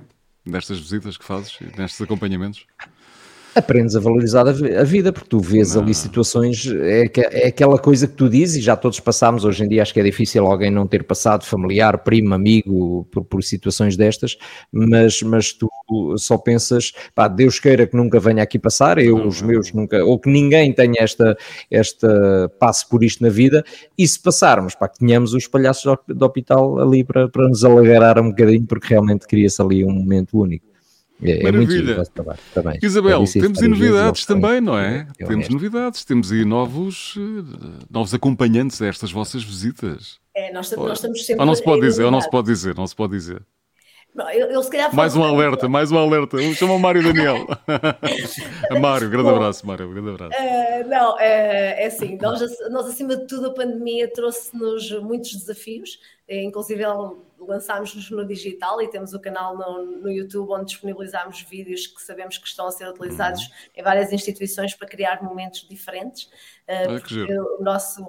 destas visitas que fazes, nestes acompanhamentos? Aprendes a valorizar a vida, porque tu vês não. ali situações, é, é aquela coisa que tu dizes, e já todos passámos, hoje em dia acho que é difícil alguém não ter passado, familiar, primo, amigo, por, por situações destas, mas, mas tu só pensas, pá, Deus queira que nunca venha aqui passar, eu, não, os meus nunca, ou que ninguém tenha esta, esta passe por isto na vida, e se passarmos, pá, que tenhamos os palhaços do, do hospital ali para, para nos alegrar um bocadinho, porque realmente cria-se ali um momento único. É, é Maravilha. É Isabel, temos aí novidades também, não é? é temos novidades, temos aí novos, eh, novos acompanhantes a estas vossas visitas. É, nós, nós estamos sempre. Ou não se pode dizer, ou não se pode dizer, não se pode dizer. Eu, eu, calhar mais um alerta, mais um alerta. Chama o Mário Daniel. Mário, grande abraço, Mário, grande abraço. Uh, não, é, é assim, nós, nós acima de tudo a pandemia trouxe-nos muitos desafios, inclusive lançámos-nos no digital e temos o canal no, no YouTube onde disponibilizamos vídeos que sabemos que estão a ser utilizados uhum. em várias instituições para criar momentos diferentes. Uh, porque o nosso,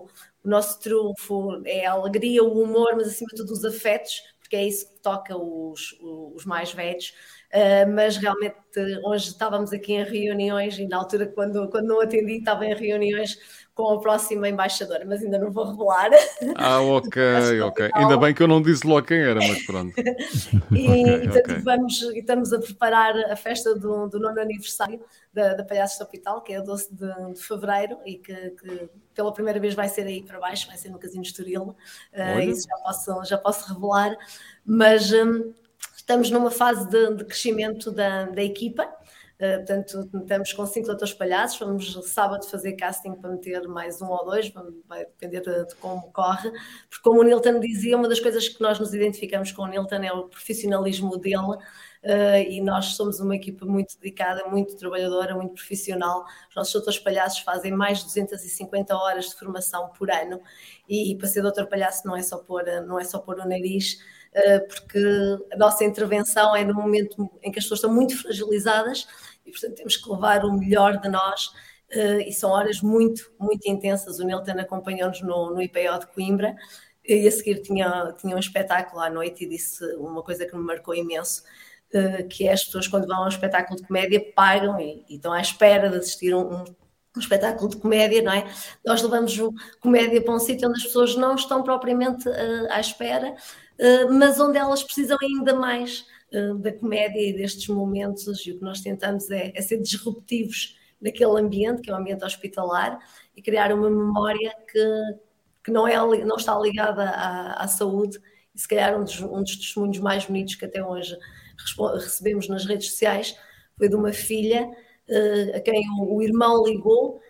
o nosso trunfo é a alegria, o humor, mas acima de tudo os afetos porque é isso que toca os, os mais velhos. Uh, mas realmente hoje estávamos aqui em reuniões e na altura quando, quando não atendi estava em reuniões com a próxima embaixadora, mas ainda não vou revelar. Ah, ok, ok. Ainda bem que eu não disse logo quem era, mas pronto. e okay, portanto, okay. Vamos, estamos a preparar a festa do, do nono aniversário da, da Palhaços do Hospital, que é o 12 de, de fevereiro, e que, que, pela primeira vez vai ser aí para baixo, vai ser no Casino Estoril. Uh, isso já posso, já posso revelar. Mas um, estamos numa fase de, de crescimento da, da equipa. Uh, portanto, estamos com cinco atores palhaços, vamos sábado fazer casting para meter mais um ou dois, vai depender de, de, como corre, porque como o Nilton dizia, uma das coisas que nós nos identificamos com o Nilton é o profissionalismo dele, uh, e nós somos uma equipa muito dedicada, muito trabalhadora, muito profissional. Os nossos doutores palhaços fazem mais de 250 horas de formação por ano, e, e para ser doutor palhaço não é só pôr, não é só pôr o nariz, porque a nossa intervenção é no momento em que as pessoas estão muito fragilizadas e, portanto, temos que levar o melhor de nós. Uh, e são horas muito, muito intensas. O Nilton acompanhou-nos no, no IPO de Coimbra e a seguir tinha, tinha um espetáculo à noite e disse uma coisa que me marcou imenso, uh, que é as pessoas quando vão a um espetáculo de comédia pagam e, e estão à espera de assistir um, um, um, espetáculo de comédia, não é? Nós levamos comédia para um sítio onde as pessoas não estão propriamente uh, à espera, mas onde elas precisam ainda mais eh, da comédia e destes momentos, e o que nós tentamos é, é, ser disruptivos naquele ambiente, que é o um ambiente hospitalar, e criar uma memória que, que não, é, não está ligada à, à saúde, e se calhar um dos, um dos testemunhos mais bonitos que até hoje recebemos nas redes sociais foi de uma filha uh, a quem o irmão ligou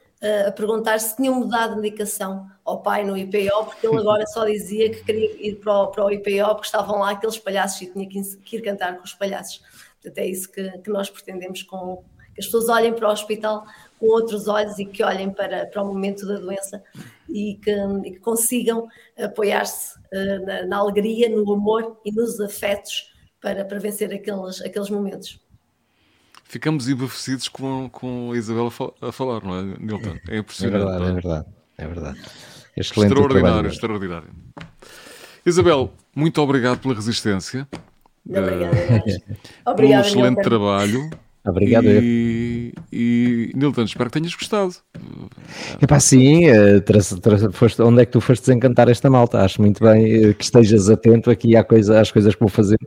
a perguntar se tinham mudado de medicação ao pai no IPO, porque ele agora só dizia que queria ir para o, para o IPO porque estavam lá aqueles palhaços e tinha que, ir cantar com os palhaços. Portanto, é isso que, que nós pretendemos com que as pessoas olhem para o hospital com outros olhos e que olhem para, para o momento da doença e que, e que consigam apoiar-se uh, na, na, alegria, no amor e nos afetos para, para vencer aqueles, aqueles momentos ficamos embevecidos com, com a Isabel a falar, não é, Nilton? É impressionante. É verdade, é verdade. É verdade. Excelente extraordinário, extraordinário. Isabel, muito obrigado pela resistência. Obrigada. Obrigado, um excelente trabalho. Obrigado. E, e Nilton, espero que tenhas gostado. Epá, sim, uh, foste, onde é que tu foste desencantar esta malta? Acho muito bem uh, que estejas atento aqui à coisa, às coisas que vou fazer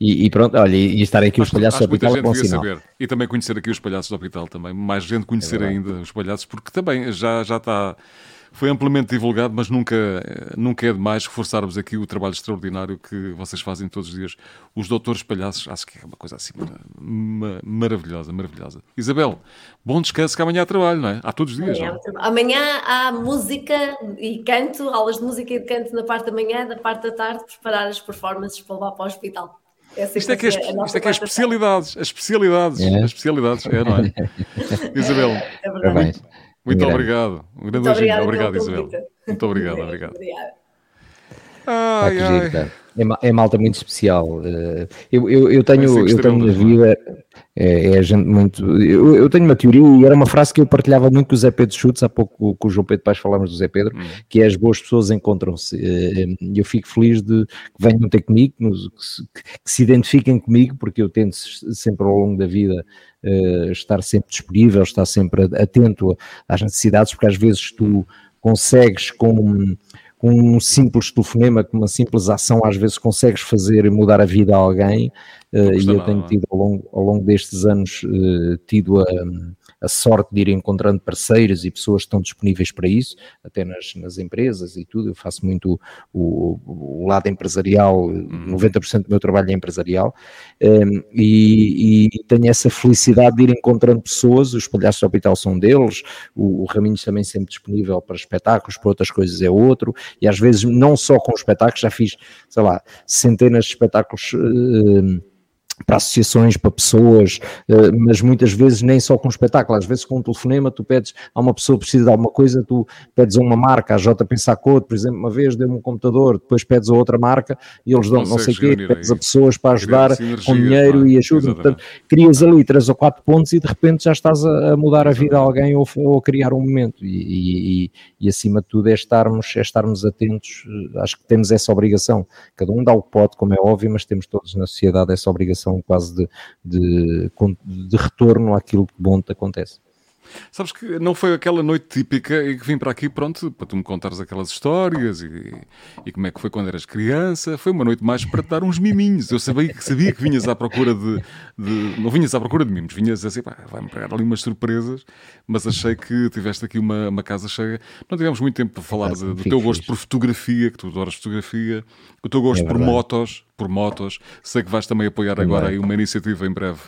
e, e pronto, olha, e, e estarem aqui acho, os palhaços do hospital é bom sinal. Saber. E também conhecer aqui os palhaços do hospital também, mais gente conhecer é ainda os palhaços, porque também já, já está foi amplamente divulgado, mas nunca, nunca é demais reforçarmos aqui o trabalho extraordinário que vocês fazem todos os dias. Os doutores palhaços, acho que é uma coisa assim maravilhosa, maravilhosa. Isabel, bom descanso que amanhã há trabalho, não é? Há todos os dias, amanhã, não? É? Amanhã há música e canto, aulas de música e de canto na parte da manhã, da parte da tarde, preparar as performances para levar para o hospital. isto é que é, isto é, que é as especialidades, as especialidades, é. as especialidades, é, não é? Isabel, é verdade. Muito grande. obrigado. Um grande beijinho. Obrigado, Isabel. Muito obrigado, obrigado. Ai, ai. É, é malta muito especial. Eh, eu, eu, eu tenho, eu tenho na vida, É, é gente muito. Eu, eu, tenho uma teoria e era uma frase que eu partilhava muito com o Zé Pedro Schutz, há pouco com o João Pedro Paz falámos do Zé Pedro, hum. que é as boas pessoas encontram-se. Eh, e eu fico feliz de que venham ter comigo, que, que, se identifiquem comigo, porque eu tento sempre ao longo da vida uh, estar sempre disponível, estar sempre atento às necessidades, porque às vezes tu consegues com com um simples telefonema, com uma simples ação, às vezes consegues fazer mudar a vida a alguém, uh, e eu tenho é? tido ao longo, ao longo destes anos uh, tido a, a sorte de ir encontrando parceiros e pessoas que estão disponíveis para isso, até nas, nas empresas e tudo. Eu faço muito o, o lado empresarial, 90% uhum. do meu trabalho é empresarial, um, e, e, tenho essa felicidade de ir encontrando pessoas. Os Palhaços do Hospital são deles, o, o Raminhos também sempre disponível para espetáculos, para outras coisas é outro, e às vezes não só com espetáculos, já fiz, sei lá, centenas de espetáculos. Uh, para associações, para pessoas, eh, mas muitas vezes nem só com espetáculo, às vezes com um telefonema tu pedes a uma pessoa que precisa de alguma coisa, tu pedes a uma marca, a JP Sacote, por exemplo, uma vez deu-me um computador, depois pedes a outra marca e eles dão não sei o quê, pedes a pessoas para ajudar com dinheiro e ajuda, portanto, crias ali três ou quatro pontos e de repente já estás a, mudar a vida a alguém ou, ou a criar um momento. E, e, e, acima de tudo é estarmos, é estarmos atentos, acho que temos essa obrigação, cada um dá o que pode, como é óbvio, mas temos todos na sociedade essa obrigação quase de, de, de retorno àquilo que bom te acontece. Sabes que não foi aquela noite típica e que vim para aqui, pronto, para tu me contares aquelas histórias e, e como é que foi quando eras criança. Foi uma noite mais para te dar uns miminhos. Eu sabia, sabia que vinhas à procura de, de Não vinhas à procura de mimos, vinhas assim, pá, vai-me pegar ali umas surpresas, mas achei que tiveste aqui uma, uma casa cheia. Não tivemos muito tempo para falar de, do teu gosto por fotografia, que tu adoras fotografia, o teu gosto é por motos, por motos. Sei que vais também apoiar agora aí uma iniciativa em breve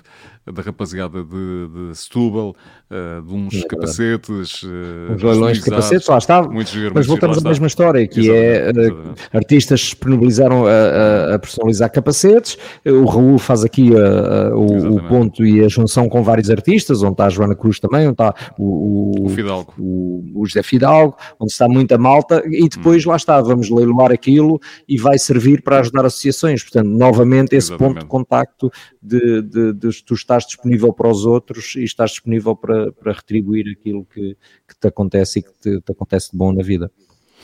da rapaziada de, de Setúbal, uh, de uns é capacetes. Uh, leilões de capacetes, lá está. Muitos, mas voltamos à mesma história, que exatamente, é uh, artistas disponibilizaram a, a, a, personalizar capacetes. O Raul faz aqui o, o, ponto e a junção com vários artistas, onde está a Joana Cruz também, onde está o, o, Fidalgo. o, o José Fidalgo, onde está muita malta, e depois hum. lá está, vamos leiloar aquilo e vai servir para ajudar associações. Portanto, novamente, esse exatamente. ponto de contacto de, de, de, tu estás disponível para os outros e estás disponível para, para retribuir aquilo que, que te acontece e que te, te acontece de bom na vida.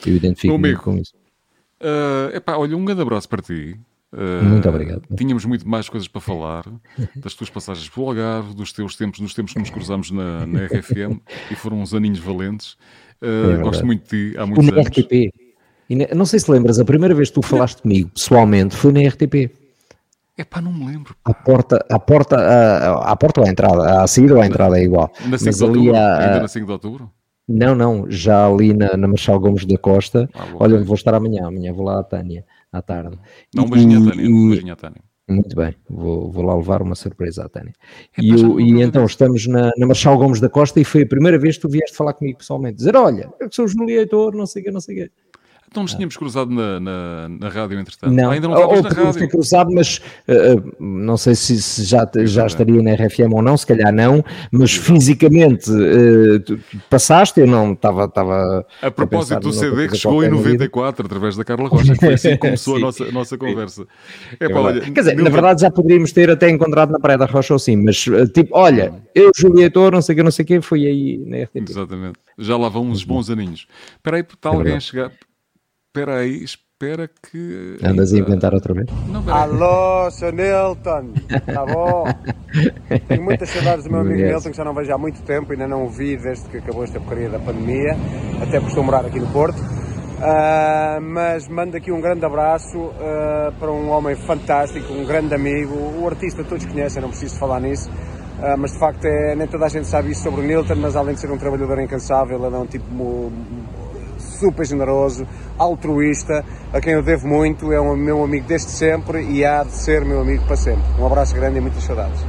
Eu identifico-me com isso. Uh, epá, olha, um grande abraço para ti. Uh, muito obrigado. Tínhamos muito mais coisas para falar das tuas passagens pelo Algarve, dos teus tempos, nos tempos que nos cruzámos na, na RFM e foram uns aninhos valentes. Uh, é gosto muito de ti há muitos anos. RTP. E não sei se lembras, a primeira vez que tu falaste comigo pessoalmente foi na RTP. É pá, não me lembro. A porta, a porta, a, a porta ou a entrada? A saída ou a entrada é igual. Na 5 de outubro? A, Ainda na 5 de outubro? Não, não, já ali na, na Marchal Gomes da Costa. Ah, Olha, vou estar amanhã, amanhã vou lá à Tânia, à tarde. Não, um beijinho à Tânia, um beijinho à Tânia. Muito bem, vou, vou lá levar uma surpresa à Tânia. É, e, eu, e então estamos na, na Marchal Gomes da Costa e foi a primeira vez que tu vieste falar comigo pessoalmente, dizer, olha, eu sou o Júlio Heitor, não sei o que, não sei o que. Então nos tínhamos cruzado na, na, na rádio, entretanto. Não, ainda não estavas na rádio. cruzado, mas uh, não sei se, se já, já estaria na RFM ou não, se calhar não, mas fisicamente uh, passaste, eu não estava. estava a propósito a do CD que chegou em 94, através da Carla Rocha, que foi assim que começou a nossa, a nossa conversa. É, pá, olha, Quer dizer, na verdade já poderíamos ter até encontrado na Praia da Rocha ou sim, mas tipo, olha, eu, Julietor, não sei o que, não sei o que, fui aí na RTP. Exatamente. Já lá vão uns bons aninhos. Espera aí, está é alguém a chegar espera aí, espera que. Andas a inventar outra vez? Não, Alô, Sr. Nilton, está bom? Tenho muitas saudades do meu amigo Nilton, que já não vejo há muito tempo, ainda não o vi desde que acabou esta porcaria da pandemia, até por estou morar aqui no Porto. Uh, mas mando aqui um grande abraço uh, para um homem fantástico, um grande amigo, o artista todos conhecem, não preciso falar nisso, uh, mas de facto é, nem toda a gente sabe isso sobre o Nilton, mas além de ser um trabalhador incansável, ele é um tipo super generoso, altruísta, a quem eu devo muito, é um meu amigo desde sempre e há de ser meu amigo para sempre. Um abraço grande e muitas saudades.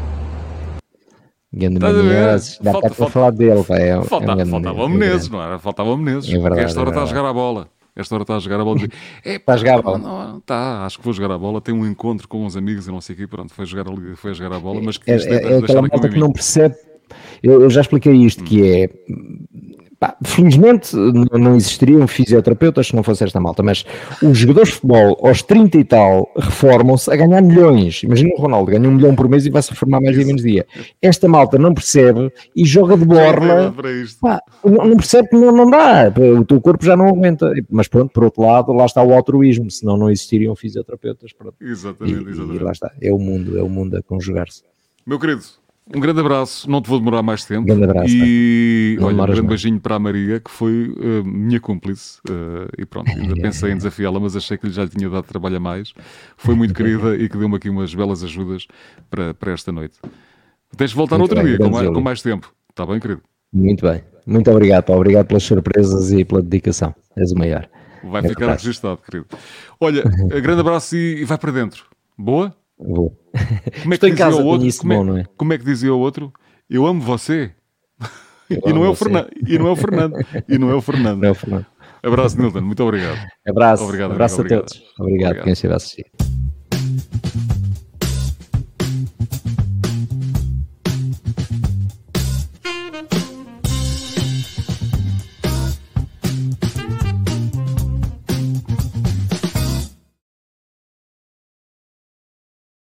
Grande Menezes, dá falta, para falar dele, vai. É, falta, é um faltava o Menezes, não era? Faltava o Menezes. É verdade, esta hora é está a jogar a bola. Esta hora está a jogar a bola. É, está a jogar a bola? Não, está, acho que vou jogar a bola. Tem um encontro com uns amigos e não sei o quê. Pronto, foi jogar, foi a jogar a bola. Mas é, é, é aquela malta que não percebe. Eu, eu, já expliquei isto, hum. que é Felizmente não existiriam fisioterapeutas se não fosse esta malta, mas os jogadores de futebol aos 30 e tal reformam-se a ganhar milhões. Imagina o Ronaldo, ganha um milhão por mês e vai-se reformar mais dia menos dia. Esta malta não percebe e joga de borla. Pá, não percebe que não, não dá, o teu corpo já não aguenta. Mas pronto, por outro lado, lá está o altruísmo, senão não existiriam fisioterapeutas. Pronto. Exatamente, exatamente. E, e lá está, é o mundo, é o mundo a conjugar-se. Meu querido, um grande abraço, não te vou demorar mais tempo. Um grande abraço. E olha, um grande mais. beijinho para a Maria, que foi uh, minha cúmplice. Uh, e pronto, ainda pensei em desafiá-la, mas achei que lhe já lhe tinha dado trabalho a mais. Foi muito querida e que deu-me aqui umas belas ajudas para, para esta noite. Tens de voltar muito outro bem, dia, com mais, com mais, tempo. Está bem, querido? Muito bem. Muito obrigado, Paulo. Obrigado pelas surpresas e pela dedicação. És o maior. Vai é ficar registado, querido. Olha, grande abraço e vai para dentro. Boa? Vou. Como é que dizia o outro? Como é, bom, é? como é que dizia o outro? Eu amo você. Eu e, amo não é o Fernando, e não é o Fernando. E não é o Fernando. Não é o Fernando. Abraço, Nilton. Muito obrigado. Abraço. Obrigado, Abraço a obrigado. todos. Obrigado, obrigado. quem estiver a assistir.